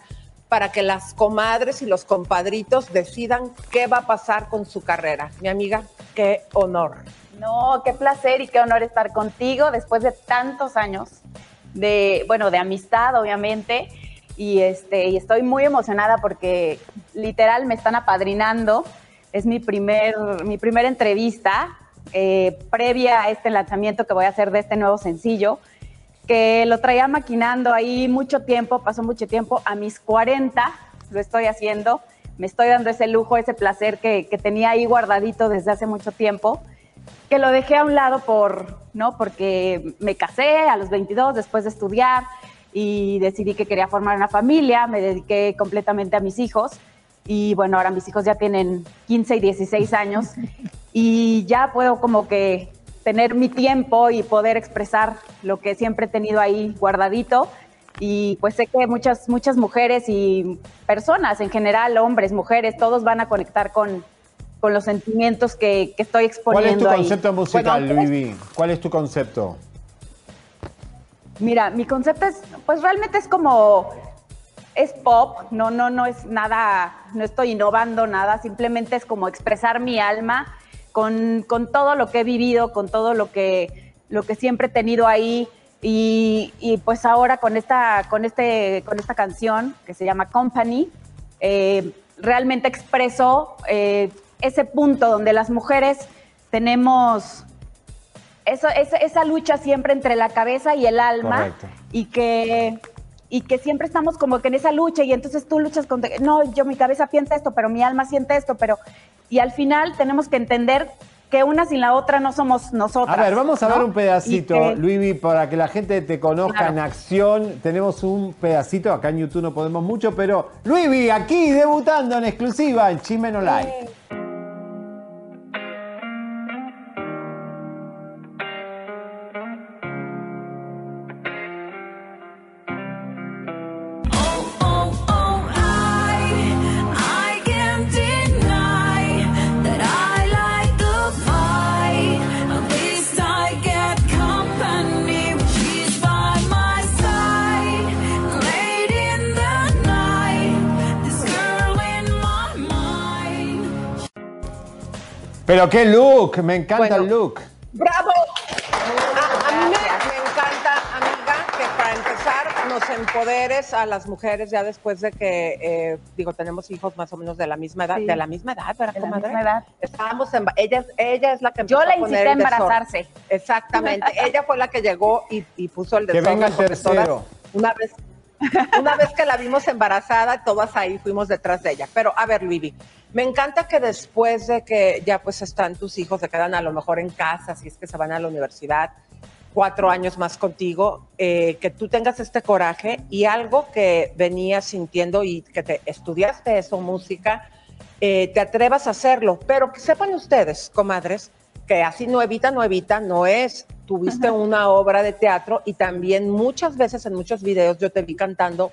para que las comadres y los compadritos decidan qué va a pasar con su carrera. Mi amiga, qué honor. No, qué placer y qué honor estar contigo después de tantos años de, bueno, de amistad, obviamente. Y, este, y estoy muy emocionada porque literal me están apadrinando. Es mi primer, mi primera entrevista eh, previa a este lanzamiento que voy a hacer de este nuevo sencillo, que lo traía maquinando ahí mucho tiempo, pasó mucho tiempo. A mis 40 lo estoy haciendo. Me estoy dando ese lujo, ese placer que, que tenía ahí guardadito desde hace mucho tiempo que lo dejé a un lado por, ¿no? Porque me casé a los 22 después de estudiar y decidí que quería formar una familia, me dediqué completamente a mis hijos y bueno, ahora mis hijos ya tienen 15 y 16 años y ya puedo como que tener mi tiempo y poder expresar lo que siempre he tenido ahí guardadito y pues sé que muchas muchas mujeres y personas en general, hombres, mujeres, todos van a conectar con con los sentimientos que, que estoy ¿Cuál exponiendo es tu ahí. concepto musical, Bueno, Luis? ¿Cuál es tu concepto? Mira, mi concepto es, pues realmente es como, es pop, no, no, no es nada, no estoy innovando nada, simplemente es como expresar mi alma con, con todo lo que he vivido, con todo lo que, lo que siempre he tenido ahí. Y, y pues ahora con esta, con, este, con esta canción que se llama Company, eh, realmente expreso eh, ese punto donde las mujeres tenemos eso, esa, esa lucha siempre entre la cabeza y el alma Correcto. y que y que siempre estamos como que en esa lucha y entonces tú luchas contra no yo mi cabeza piensa esto pero mi alma siente esto pero y al final tenemos que entender que una sin la otra no somos nosotras A ver, vamos a ¿no? ver un pedacito, que- Luis V, para que la gente te conozca Claro. en acción. Tenemos un pedacito, acá en YouTube no podemos mucho, pero Luis V, aquí debutando en exclusiva en Chisme No Like. Pero qué look, me encanta el look. ¡Bravo! A, a mí me, me encanta, amiga, que para empezar nos empoderes a las mujeres ya después de que, eh, digo, tenemos hijos más o menos de la misma edad. Sí. De la misma edad, ¿verdad, De la comadre? misma edad. Estábamos en, ella, es- ella es la que Yo la incité a desorden. embarazarse. Exactamente. ella fue la que llegó y, y puso el Que desorden. venga el tercero. una vez una vez que la vimos embarazada, todas ahí fuimos detrás de ella. Pero a ver, Luivi, me encanta que después de que ya pues están tus hijos, se quedan a lo mejor en casa, si es que se van a la universidad, cuatro años más contigo, eh, que tú tengas este coraje y algo que venías sintiendo y que te estudiaste eso, música, eh, te atrevas a hacerlo. Pero que sepan ustedes, comadres, que así no evita, no evita, no es. Tuviste una obra de teatro y también muchas veces en muchos videos yo te vi cantando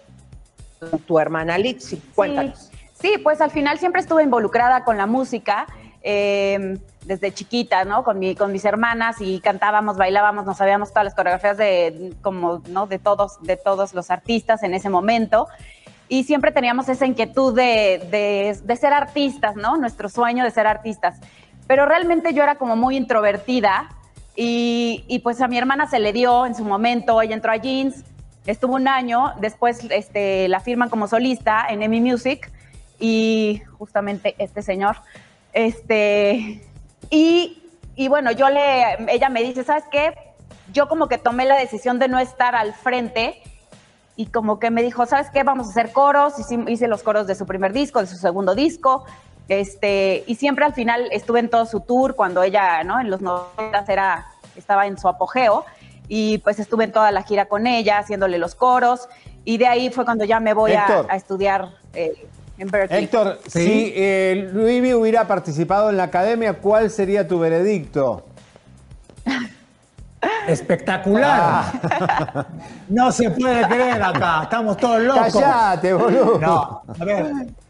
tu hermana Litzy. Cuéntanos. Sí, sí, pues al final siempre estuve involucrada con la música. eh, desde chiquita, ¿no? Con, mi, con mis hermanas y cantábamos, bailábamos, nos sabíamos todas las coreografías de, como, ¿no? de, todos, de todos los artistas en ese momento. Y siempre teníamos esa inquietud de, de, ser artistas, ¿no? Nuestro sueño de ser artistas. Pero realmente yo era como muy introvertida y, y pues a mi hermana se le dio en su momento, ella entró a Jeans, estuvo un año, después este, la firman como solista en EMI Music y justamente este señor, este, y, y bueno, yo le, ella me dice, ¿sabes qué? yo como que tomé la decisión de no estar al frente y como que me dijo, ¿sabes qué? Vamos a hacer coros. Hice, hice los coros de su primer disco, de su segundo disco. Este, y siempre al final estuve en todo su tour cuando ella, ¿no? En los 90 era, estaba en su apogeo. Y pues estuve en toda la gira con ella, haciéndole los coros. Y de ahí fue cuando ya me voy a, a estudiar eh, en Berkeley. Héctor, si eh, Luis hubiera participado en la academia, ¿cuál sería tu veredicto? Espectacular. No se puede creer acá, estamos todos locos. Cállate, boludo. No, a ver,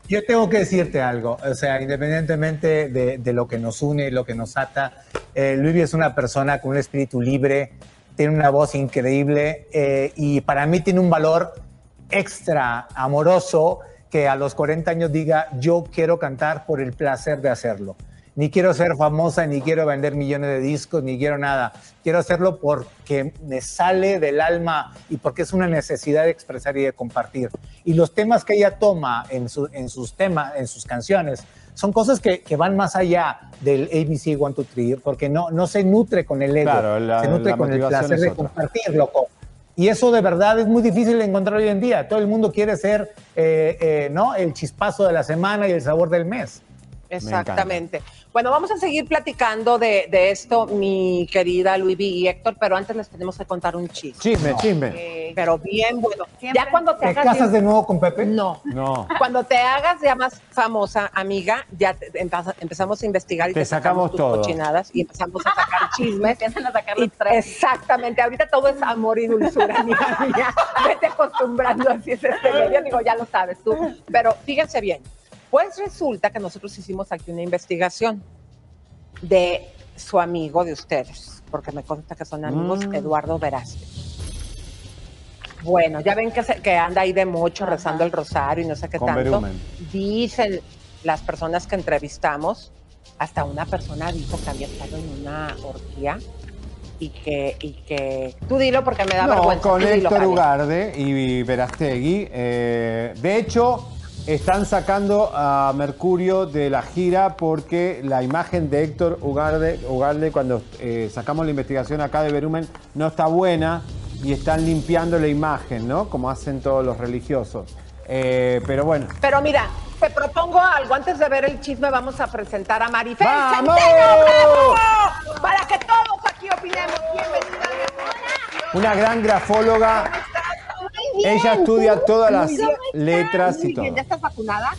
yo tengo que decirte algo. O sea, independientemente de, de lo que nos une, lo que nos ata, eh, Luis es una persona con un espíritu libre, tiene una voz increíble eh, y para mí tiene un valor extra amoroso que a los 40 años diga, yo quiero cantar por el placer de hacerlo. Ni quiero ser famosa, ni quiero vender millones de discos, ni quiero nada. Quiero hacerlo porque me sale del alma y porque es una necesidad de expresar y de compartir. Y los temas que ella toma en, su- en sus temas, en sus canciones, son cosas que, que van más allá del ABC One, Two, Three, porque no, no se nutre con el ego, Claro, la- se nutre con el placer de compartir, loco. Y eso de verdad es muy difícil de encontrar hoy en día. Todo el mundo quiere ser eh, eh, ¿no? el chispazo de la semana y el sabor del mes. Exactamente. Bueno, vamos a seguir platicando de, de esto, mi querida Luis y Héctor, pero antes les tenemos que contar un chiste. Chisme, No. chisme. Eh, pero bien bueno. Ya cuando te, ¿Te hagas casas de nuevo con Pepe? No. No. Cuando te hagas ya más famosa, amiga, ya te- empezamos a investigar y Te te, sacamos tus todo. cochinadas y empezamos a sacar chismes. Empiezan a sacar los tres. exactamente, ahorita todo es amor y dulzura, amiga mía. Vete acostumbrando así es este medio, digo, ya lo sabes tú. Pero fíjense bien, pues resulta que nosotros hicimos aquí una investigación de su amigo de ustedes, porque me consta que son amigos, Mm. Eduardo Verástegui. Bueno, ya ven que, se- que anda ahí de mucho rezando el rosario y no sé qué Con tanto. verumen. Dicen las personas que entrevistamos, hasta una persona dijo que había estado en una orgía y que, y que tú dilo porque me da No, vergüenza. con Héctor. Ugarde y Verastegui. eh, de hecho, están sacando a Mercurio de la gira porque la imagen de Héctor Ugarde, Ugarde cuando eh, sacamos la investigación acá de Verumen, no está buena y están limpiando la imagen, ¿no? Como hacen todos los religiosos. Eh, pero bueno. Pero mira, te propongo algo. Antes de ver el chisme, vamos a presentar a Marifer ¡Vamos! Centeno. Para que todos aquí opinemos. Bienvenida. Una gran grafóloga. Bien, Ella estudia tú. todas las letras y todo. bien. ¿Ya estás vacunada?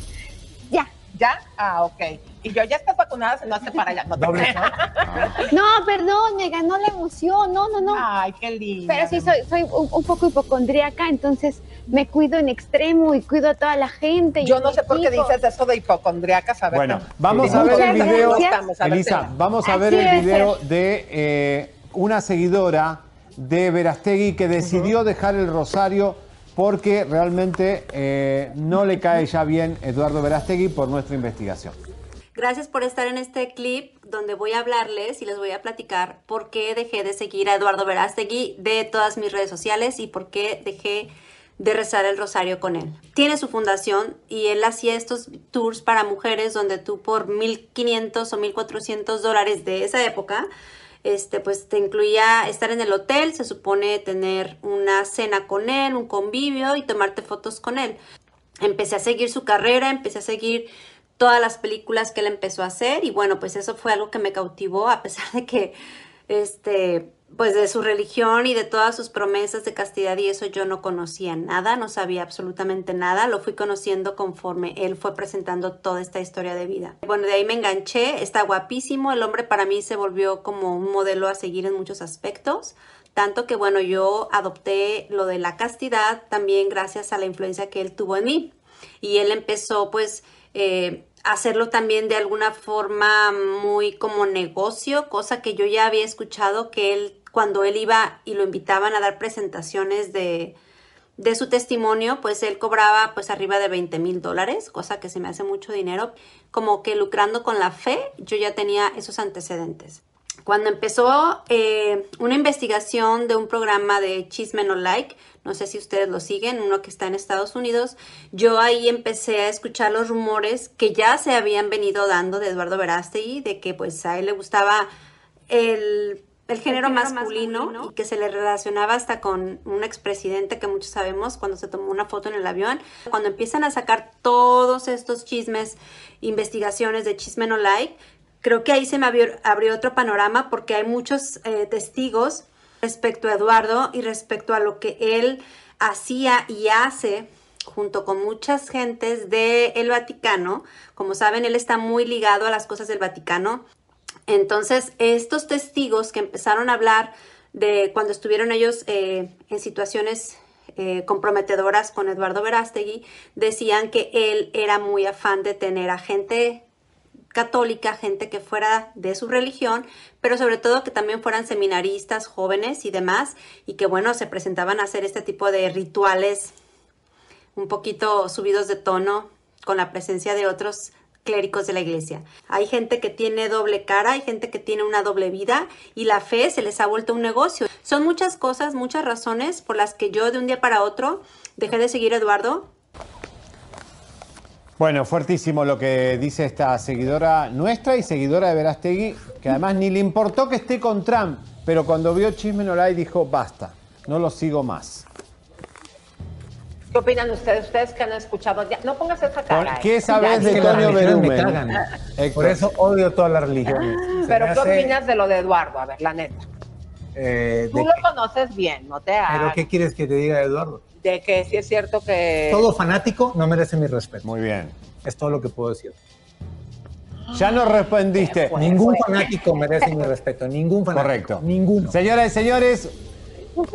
Ya. ¿Ya? Ah, ok. Y yo, ¿ya estás vacunada? Se no hace para allá. No te. No, perdón, me ganó la emoción. No, no, no. Ay, qué lindo. Pero sí, soy, soy un, un poco hipocondríaca, entonces me cuido en extremo y cuido a toda la gente. Yo no sé por qué dices eso de hipocondriacas. A ver, Bueno, no. vamos Sí, a ver el video. Estamos, a Elisa, vamos a ver Así el video ser. de eh, una seguidora de Verastegui que decidió dejar el rosario porque realmente eh, no le cae ya bien Eduardo Verastegui por nuestra investigación. Gracias por estar en este clip donde voy a hablarles y les voy a platicar por qué dejé de seguir a Eduardo Verástegui de todas mis redes sociales y por qué dejé de rezar el rosario con él. Tiene su fundación y él hacía estos tours para mujeres donde tú por 1.500 o 1.400 dólares de esa época, este, pues te incluía estar en el hotel, se supone tener una cena con él, un convivio y tomarte fotos con él. Empecé a seguir su carrera, empecé a seguir todas las películas que él empezó a hacer y bueno, pues eso fue algo que me cautivó a pesar de que, este, pues de su religión y de todas sus promesas de castidad y eso yo no conocía nada, no sabía absolutamente nada, lo fui conociendo conforme él fue presentando toda esta historia de vida. Bueno, de ahí me enganché, está guapísimo, el hombre para mí se volvió como un modelo a seguir en muchos aspectos. Tanto que bueno, yo adopté lo de la castidad también gracias a la influencia que él tuvo en mí. Y él empezó pues eh, hacerlo también de alguna forma muy como negocio, cosa que yo ya había escuchado que él, cuando él iba y lo invitaban a dar presentaciones de, de su testimonio, pues él cobraba pues arriba de 20 mil dólares, cosa que se me hace mucho dinero. Como que lucrando con la fe, yo ya tenía esos antecedentes. Cuando empezó eh, una investigación de un programa de Chisme No Like, no sé si ustedes lo siguen, uno que está en Estados Unidos, yo ahí empecé a escuchar los rumores que ya se habían venido dando de Eduardo Verástegui, de que pues a él le gustaba el el género masculino y que se le relacionaba hasta con un expresidente que muchos sabemos cuando se tomó una foto en el avión. Cuando empiezan a sacar todos estos chismes, investigaciones de chisme no like, creo que ahí se me abrió, abrió otro panorama porque hay muchos eh, testigos respecto a Eduardo y respecto a lo que él hacía y hace junto con muchas gentes del Vaticano. Como saben, él está muy ligado a las cosas del Vaticano. Entonces, estos testigos que empezaron a hablar de cuando estuvieron ellos eh, en situaciones eh, comprometedoras con Eduardo Verástegui, decían que él era muy afán de tener a gente católica, gente que fuera de su religión, pero sobre todo que también fueran seminaristas, jóvenes y demás, y que bueno, se presentaban a hacer este tipo de rituales un poquito subidos de tono con la presencia de otros clérigos de la iglesia. Hay gente que tiene doble cara, hay gente que tiene una doble vida y la fe se les ha vuelto un negocio. Son muchas cosas, muchas razones por las que yo de un día para otro dejé de seguir a Eduardo. Bueno, fuertísimo lo que dice esta seguidora nuestra y seguidora de Verastegui, que además ni le importó que esté con Trump, pero cuando vio Chisme Like dijo, basta, no lo sigo más. ¿Qué opinan ustedes? Ustedes que han escuchado. Ya, no pongas esa cara. ¿Qué eh. sabes de me Berumen? Por eso odio todas las religiones. Se Pero ¿qué hace, opinas de lo de Eduardo? A ver, la neta. eh, Tú lo que- conoces bien, no te ¿Pero hagas. qué quieres que te diga Eduardo? De que sí es cierto que. Todo fanático no merece mi respeto. Muy bien. Es todo lo que puedo decir. Ya nos respondiste. Ningún fanático merece mi respeto. Ningún fanático. Correcto. Ninguno. Señoras y señores,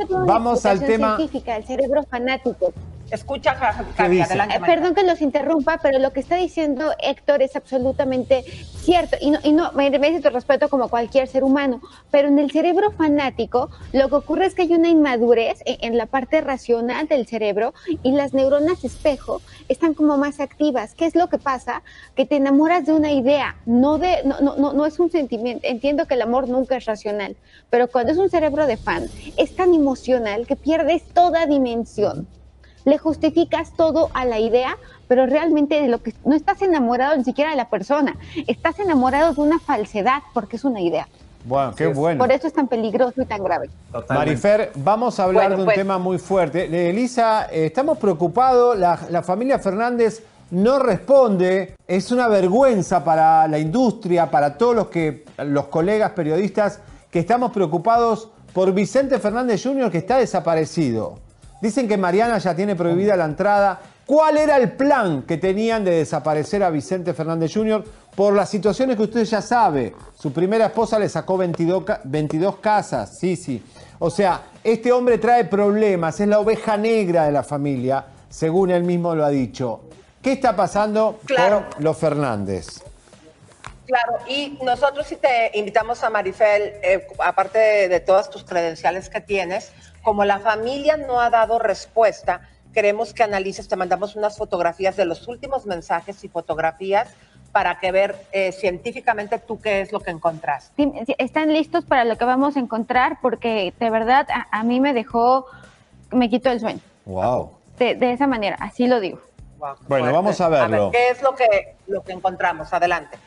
Vamos al tema- científica, el cerebro fanático. Escucha, Ja- ¿Qué Javi, adelante. Eh, perdón que los interrumpa, pero lo que está diciendo Héctor es absolutamente cierto. Y no, y no me merece tu respeto como cualquier ser humano. Pero en el cerebro fanático, lo que ocurre es que hay una inmadurez en, en la parte racional del cerebro y las neuronas espejo están como más activas. ¿Qué es lo que pasa? Que te enamoras de una idea, no de, no, no, no, no es un sentimiento. Entiendo que el amor nunca es racional, pero cuando es un cerebro de fan, es tan emocional que pierdes toda dimensión le justificas todo a la idea, pero realmente de lo que no estás enamorado ni siquiera de la persona, estás enamorado de una falsedad porque es una idea. bueno, qué bueno. Por eso es tan peligroso y tan grave. Marifer, vamos a hablar Bueno, de un pues. tema muy fuerte. Eh, Elisa, eh, estamos preocupados, la, la familia Fernández no responde, es una vergüenza para la industria, para todos los, que, los colegas periodistas que estamos preocupados por Vicente Fernández Jr. que está desaparecido. Dicen que Mariana ya tiene prohibida la entrada. ¿Cuál era el plan que tenían de desaparecer a Vicente Fernández Jr. por las situaciones que usted ya sabe? Su primera esposa le sacó 22, ca- 22 casas, sí, sí. O sea, este hombre trae problemas, es la oveja negra de la familia, según él mismo lo ha dicho. ¿Qué está pasando Claro. con los Fernández? Claro, y nosotros sí te invitamos a Marifel, eh, aparte de, de todas tus credenciales que tienes, como la familia no ha dado respuesta, queremos que analices, te mandamos unas fotografías de los últimos mensajes y fotografías para que ver eh, científicamente tú qué es lo que encontraste. Sí, sí, ¿Están listos para lo que vamos a encontrar? Porque de verdad a, a mí me dejó, me quitó el sueño. Wow. De, de esa manera, así lo digo. Bueno, fuerte. vamos a verlo. ver, ¿qué es lo que, lo que encontramos? Adelante.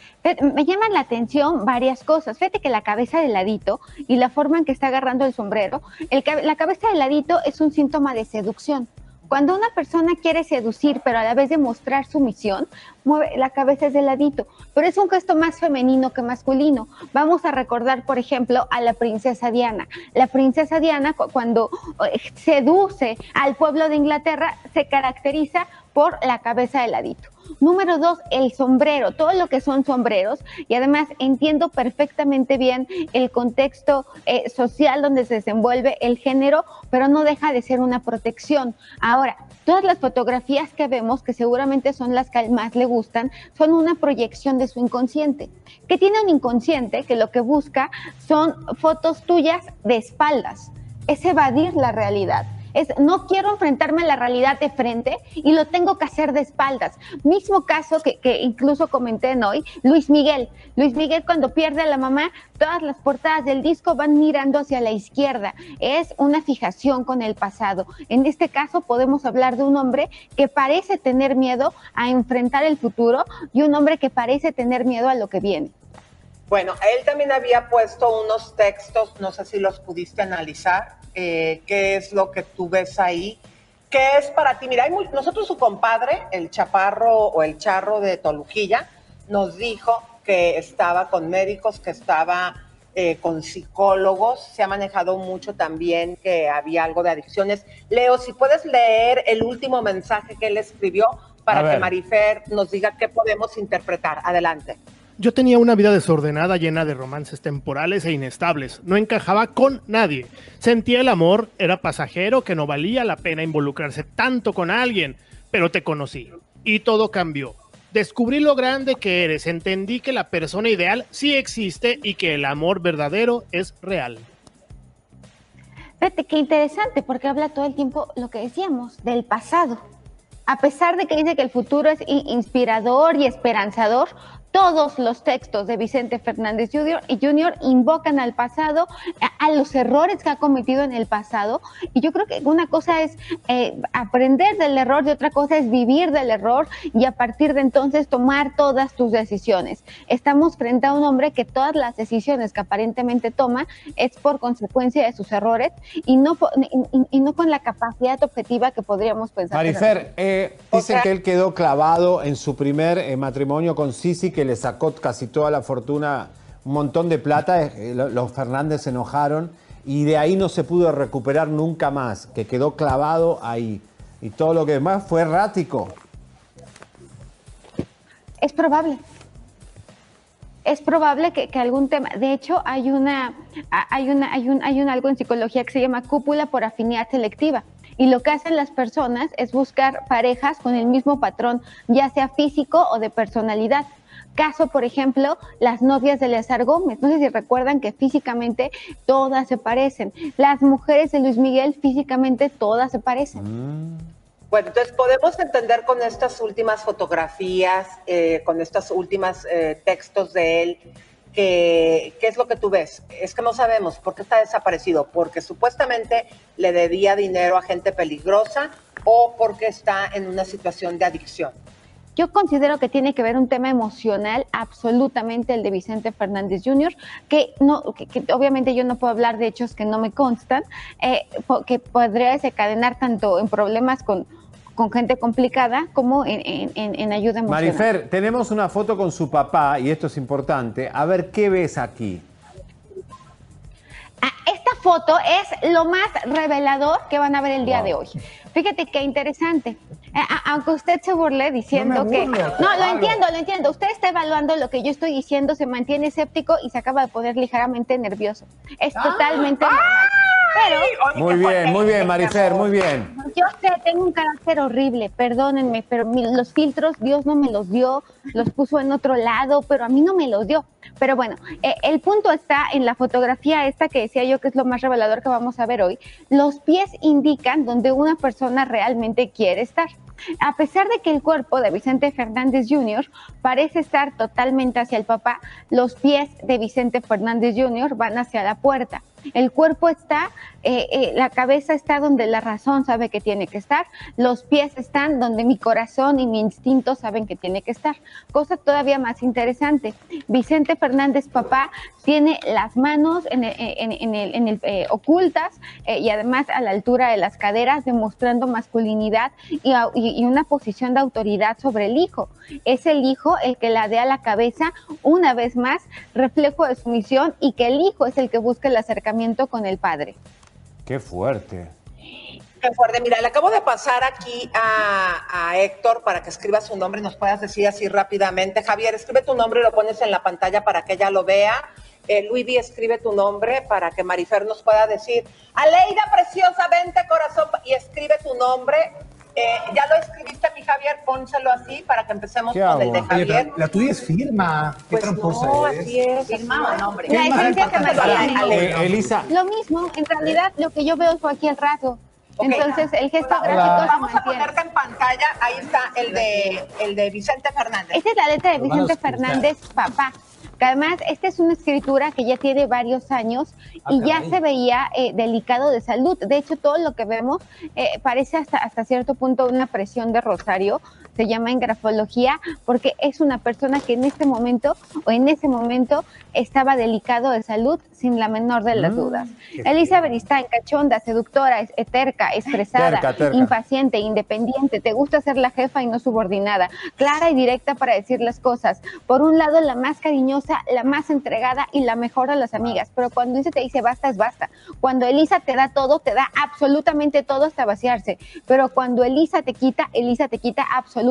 Me llaman la atención varias cosas. Fíjate que la cabeza de ladito y la forma en que está agarrando el sombrero, el la cabeza de ladito es un síntoma de seducción. Cuando una persona quiere seducir, pero a la vez demostrar sumisión, mueve la cabeza es de ladito. Pero es un gesto más femenino que masculino. Vamos a recordar, por ejemplo, a la princesa Diana. La princesa Diana, cu- cuando eh, seduce al pueblo de Inglaterra, se caracteriza por la cabeza de ladito. Número dos, el sombrero, todo lo que son sombreros. Y además entiendo perfectamente bien el contexto eh, social donde se desenvuelve el género, pero no deja de ser una protección. Ahora, todas las fotografías que vemos, que seguramente son las que más le gustan, son una proyección de su inconsciente. Que tiene un inconsciente que lo que busca son fotos tuyas de espaldas. Es evadir la realidad es no quiero enfrentarme a la realidad de frente y lo tengo que hacer de espaldas. Mismo caso que, que incluso comenté en hoy, Luis Miguel. Luis Miguel cuando pierde a la mamá, todas las portadas del disco van mirando hacia la izquierda. Es una fijación con el pasado. En este caso podemos hablar de un hombre que parece tener miedo a enfrentar el futuro y un hombre que parece tener miedo a lo que viene. Bueno, él también había puesto unos textos, no sé si los pudiste analizar, eh, qué es lo que tú ves ahí, qué es para ti. Mira, hay muy- nosotros su compadre, el chaparro o el charro de Toluquilla, nos dijo que estaba con médicos, que estaba eh, con psicólogos, se ha manejado mucho también que había algo de adicciones. Leo, si puedes leer el último mensaje que él escribió para que. Marifer nos diga qué podemos interpretar. Adelante. Yo tenía una vida desordenada llena de romances temporales e inestables. No encajaba con nadie. Sentía el amor, era pasajero, que no valía la pena involucrarse tanto con alguien. Pero te conocí y todo cambió. Descubrí lo grande que eres, entendí que la persona ideal sí existe y que el amor verdadero es real. Fíjate qué interesante, porque habla todo el tiempo lo que decíamos, del pasado. A pesar de que dice que el futuro es inspirador y esperanzador, todos los textos de Vicente Fernández Jr. y Jr. invocan al pasado, a, a los errores que ha cometido en el pasado. Y yo creo que una cosa es eh, aprender del error y otra cosa es vivir del error y a partir de entonces tomar todas tus decisiones. Estamos frente a un hombre que todas las decisiones que aparentemente toma es por consecuencia de sus errores y no, y no con la capacidad objetiva que podríamos pensar. Marifer, eh, dicen que él quedó clavado en su primer eh, matrimonio con Sisi, que le sacó casi toda la fortuna, un montón de plata. eh, lo- los Fernández se enojaron y de ahí no se pudo recuperar nunca más, que quedó clavado ahí. Y todo lo que demás fue errático. Es probable. Es probable que, que algún tema, de hecho hay una, hay una, hay un, hay un algo en psicología que se llama cúpula por afinidad selectiva. Y lo que hacen las personas es buscar parejas con el mismo patrón, ya sea físico o de personalidad. Caso, por ejemplo, las novias de Eleazar Gómez. No sé si recuerdan que físicamente todas se parecen. Las mujeres de Luis Miguel físicamente todas se parecen. Bueno, entonces podemos entender con estas últimas fotografías, eh, con estos últimos textos de él, que, ¿qué es lo que tú ves? Es que no sabemos por qué está desaparecido, porque supuestamente le debía dinero a gente peligrosa o porque está en una situación de adicción. Yo considero que tiene que ver un tema emocional, absolutamente el de Vicente Fernández Jr., que no, que, que obviamente yo no puedo hablar de hechos que no me constan, eh, que podría desencadenar tanto en problemas con, con gente complicada como en, en- en- ayuda emocional. Marifer, tenemos una foto con su papá, y esto es importante. A ver, ¿qué ves aquí? Ah, Esta foto es lo más revelador que van a ver el día Wow. de hoy. Fíjate qué interesante. Eh, aunque usted se burle diciendo No me que... No, lo entiendo, lo entiendo. Usted está evaluando lo que yo estoy diciendo, se mantiene escéptico y se acaba de poner ligeramente nervioso. Es totalmente normal. Pero... Muy bien, muy bien, Marifer, muy bien. Yo sé, tengo un carácter horrible, perdónenme, pero mi- los filtros Dios no me los dio, los puso en otro lado, pero a mí no me los dio. Pero bueno, eh, el punto está en la fotografía esta que decía yo que es lo más revelador que vamos a ver hoy. Los pies indican donde una persona realmente quiere estar. A pesar de que el cuerpo de Vicente Fernández Jr. parece estar totalmente hacia el papá, los pies de Vicente Fernández Jr. van hacia la puerta. El cuerpo está, eh, eh, la cabeza está donde la razón sabe que tiene que estar, los pies están donde mi corazón y mi instinto saben que tiene que estar. Cosa todavía más interesante, Vicente Fernández papá tiene las manos en el- eh, ocultas y además a la altura de las caderas, demostrando masculinidad y una posición de autoridad sobre el hijo. Es el hijo el que ladea la cabeza una vez más, reflejo de sumisión y que el hijo es el que busca el acercamiento con el padre. Qué fuerte. Qué fuerte. Mira, le acabo de pasar aquí a, a Héctor para que escriba su nombre y nos puedas decir así rápidamente. Javier, escribe tu nombre y lo pones en la pantalla para que ella lo vea. Eh, escribe tu nombre para que Marifer nos pueda decir. Aleida, preciosa, vente, corazón, y escribe tu nombre. Eh, ya lo escribiste, mi Javier, pónselo así para que empecemos ¿Qué con hago? el de Javier. la tuya es firma. Qué tramposa No, eres. así es. Firmado nombre. La esencia se mantiene. Eh, Elisa, Lo mismo, en realidad lo que yo veo fue aquí el rato. Entonces el gesto Hola. gráfico se Vamos a ponerte en pantalla. Ahí está el de, el de Vicente Fernández. Esta es la letra de Vicente. Fernández, papá. Que además, esta es una escritura que ya tiene varios años Ah, y ya se veía eh, delicado de salud. De hecho, todo lo que vemos eh, parece hasta, hasta cierto punto una presión de Rosario, se llama en grafología porque es una persona que en este momento o en ese momento estaba delicado de salud sin la menor de las Mm, dudas. Elizabeth Stein, cachonda, seductora, es- terca, expresada, Terca, terca. impaciente, independiente, te gusta ser la jefa y no subordinada, clara y directa para decir las cosas. Por un lado, la más cariñosa, la más entregada y la mejor a las amigas, pero cuando Elisa te dice basta, es basta. Cuando Elisa te da todo, te da absolutamente todo hasta vaciarse, pero cuando Elisa te quita, Elisa te quita absolutamente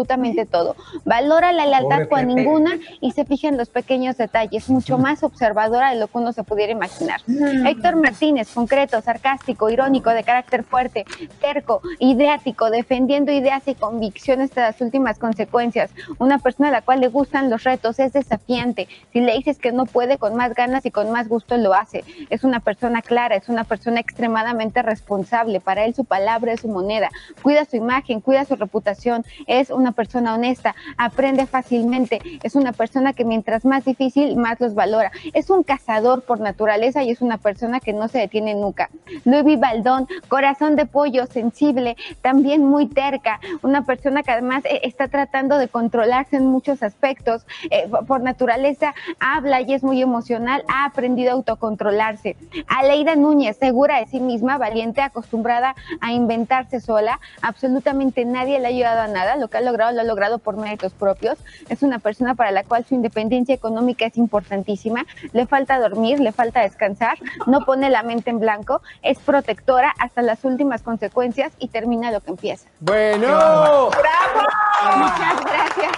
todo. Valora la lealtad Pobre con Pepe. ninguna y se fija en los pequeños detalles, mucho más observadora de lo que uno se pudiera imaginar. Héctor Martínez, concreto, sarcástico, irónico, de carácter fuerte, terco, ideático, defendiendo ideas y convicciones hasta las últimas consecuencias. Una persona a la cual le gustan los retos, es desafiante. Si le dices que no puede, con más ganas y con más gusto lo hace. Es una persona clara, es una persona extremadamente responsable. Para él su palabra es su moneda. Cuida su imagen, cuida su reputación. Es una persona honesta, aprende fácilmente. Es una persona que mientras más difícil, más los valora. Es un cazador por naturaleza y es una persona que no se detiene nunca. Luis Baldón, corazón de pollo, sensible, también muy terca, una persona que además eh, está tratando de controlarse en muchos aspectos. Eh, por- naturaleza habla y es muy emocional, ha aprendido a autocontrolarse. Aleida Núñez, segura de sí misma, valiente, acostumbrada a inventarse sola, absolutamente nadie le ha ayudado a nada, lo que ha logrado lo ha logrado por méritos propios. Es una persona para la cual su independencia económica es importantísima, le falta dormir, le falta descansar, no pone la mente en blanco, es protectora hasta las últimas consecuencias y termina lo que empieza. Bueno. ¡Bravo! Muchas gracias.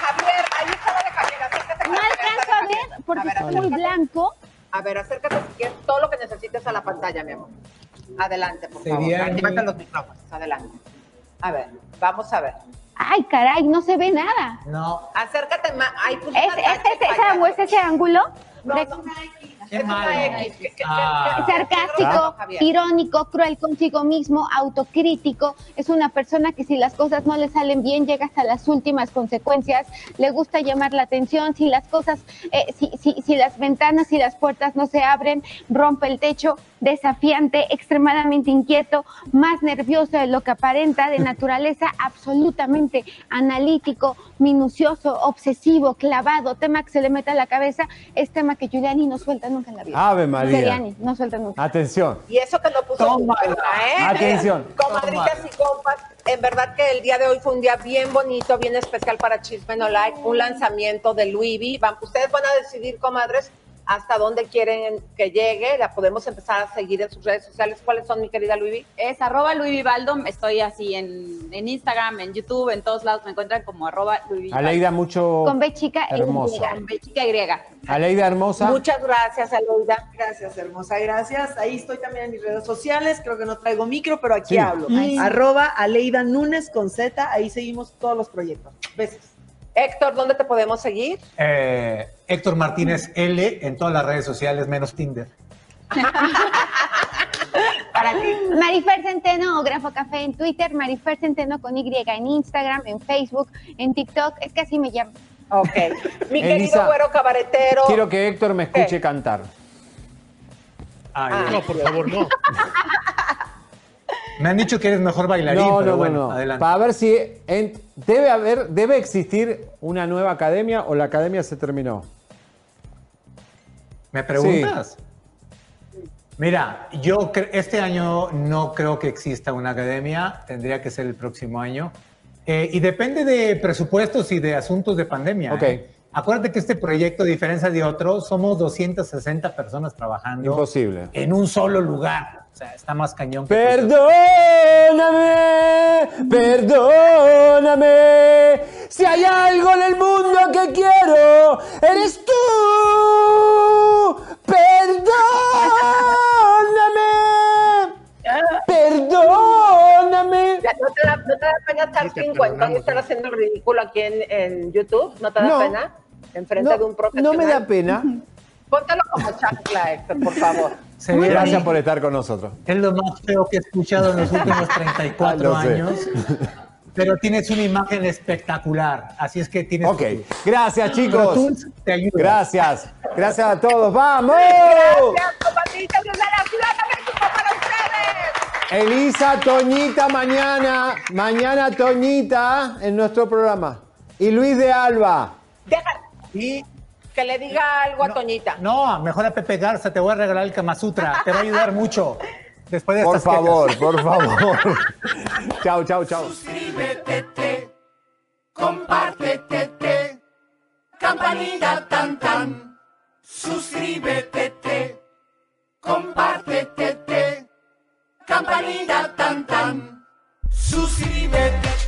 Javier, ahí está la de Javier, acércate. No alcanzo a ver porque ver, está muy blanco. A ver, acércate si quieres todo lo que necesites a la pantalla, mi amor. Adelante, por favor. Sería- Actívate los micrófonos. Adelante. A ver, vamos a ver. Ay, caray, no se ve nada. No. Acércate más. Ay, pues ¿Es, es, tacha es, esa- payaso. o es ese ángulo? No, De- no, Qué malo. Ah. sarcástico, irónico, cruel consigo mismo, autocrítico. Es una persona que si las cosas no le salen bien, llega hasta las últimas consecuencias. Le gusta llamar la atención. Si las cosas, eh, si, si, si las ventanas y las puertas no se abren, rompe el techo. Desafiante, extremadamente inquieto, más nervioso de lo que aparenta, de naturaleza absolutamente analítico, minucioso, obsesivo, clavado. Tema que se le mete a la cabeza es tema que Giuliani no suelta nunca en la vida. Ave María. No suelta nunca. Atención. Y eso que no puso Tómala. ¿eh? Atención. Comadritas y compas, en verdad que el día de hoy fue un día bien bonito, bien especial para Chisme No Like, un lanzamiento de Louis V. Van- Ustedes van a decidir, comadres, hasta dónde quieren que llegue. La podemos empezar a seguir en sus redes sociales. ¿Cuáles son, mi querida Louis V? Es arroba Luis Vivaldo, estoy así en, en Instagram, en YouTube, en todos lados me encuentran como arroba Luis Vivaldo. Aleida, mucho Con B chica hermosa. Con B chica Y. Aleida hermosa. Muchas gracias, Aleida. Gracias, hermosa, gracias. Ahí estoy también en mis redes sociales. Creo que no traigo micro, pero aquí Sí. hablo. Mm. Arroba Aleida Núñez con Z. Ahí seguimos todos los proyectos. Besos. Héctor, ¿dónde te podemos seguir? Eh, Héctor Martínez L en todas las redes sociales, menos Tinder. Para ti. Marifer Centeno, Grafo Café en Twitter, Marifer Centeno con Y en Instagram, en Facebook, en TikTok, es que así me llamo. Ok. Mi Elisa, querido güero cabaretero. Quiero que Héctor me escuche cantar. Ah. No, por favor, no. Me han dicho que eres mejor bailarín, No, pero no, bueno, no, adelante. Para ver si en- debe haber, debe existir una nueva academia o la academia se terminó. ¿Me preguntas? Mira, yo este año no creo que exista una academia, tendría que ser el próximo año. Eh, y depende de presupuestos y de asuntos de pandemia. Ok. ¿eh? Acuérdate que este proyecto, a diferencia de otros, somos 260 personas trabajando Imposible. en un solo lugar. Sea, está más cañón que Perdóname, perdóname. Si hay algo en el mundo que quiero, eres tú. Perdóname. Perdóname. ¿No te da, no te da pena estar Sí, te 50 y estar haciendo el ridículo aquí en, en YouTube? ¿No te da No. pena? Enfrente No, de un no profesional. me da pena. Póntelo como chancla, Héctor, por favor. Se Gracias ahí. por estar con nosotros. Es lo más feo que he escuchado en los últimos 34 Ah, lo sé. años. Pero tienes una imagen espectacular. Así es que tienes. Ok, gracias chicos. Te ayuda. Gracias. Gracias a todos. ¡Vamos! Gracias, comadritas desde la Ciudad de México para ustedes. Elisa, Toñita mañana. Mañana Toñita en nuestro programa. Y Luis de Alba. Deja Y que le diga algo no, a Toñita. No, mejor a Pepe Garza, te voy a regalar el Kama Sutra, te va a ayudar mucho. Después de por estas favor, por favor. chao, chao, chao. Suscríbete, te, compártete, te, campanita tan tan. Suscríbete, te, compártete, te, campanita tan tan. Suscríbete.